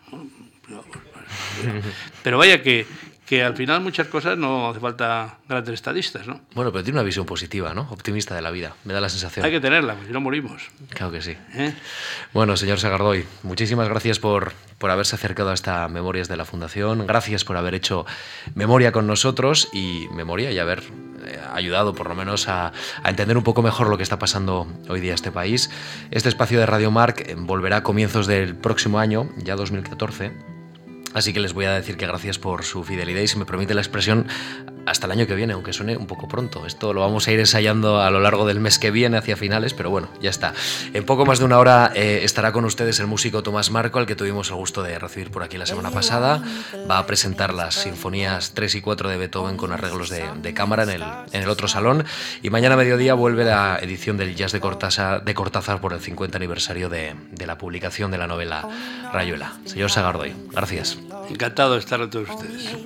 Speaker 2: Pero vaya que, que al final muchas cosas no hace falta grandes estadistas, ¿no?
Speaker 1: Bueno, pero tiene una visión positiva, ¿no? Optimista de la vida, me da la sensación.
Speaker 2: Hay que tenerla, porque si no morimos.
Speaker 1: Claro que sí. ¿Eh? Bueno, señor Sagardoy, muchísimas gracias por, por haberse acercado a esta Memorias de la Fundación, gracias por haber hecho memoria con nosotros y memoria y haber eh, ayudado por lo menos a, a, entender un poco mejor lo que está pasando hoy día este país. Este espacio de Radio Mark eh, volverá a comienzos del próximo año, ya 2014 Así que les voy a decir que gracias por su fidelidad y si me permite la expresión, hasta el año que viene, aunque suene un poco pronto. Esto lo vamos a ir ensayando a lo largo del mes que viene, hacia finales, pero bueno, ya está. En poco más de una hora eh, estará con ustedes el músico Tomás Marco, al que tuvimos el gusto de recibir por aquí la semana pasada. Va a presentar las sinfonías 3 y 4 de Beethoven con arreglos de, de cámara en el, en el, otro salón. Y mañana a mediodía vuelve la edición del Jazz de Cortázar, de Cortázar por el 50 aniversario de, de la publicación de la novela Rayuela. Señor Sagardoy, gracias.
Speaker 2: Encantado de estar a todos ustedes.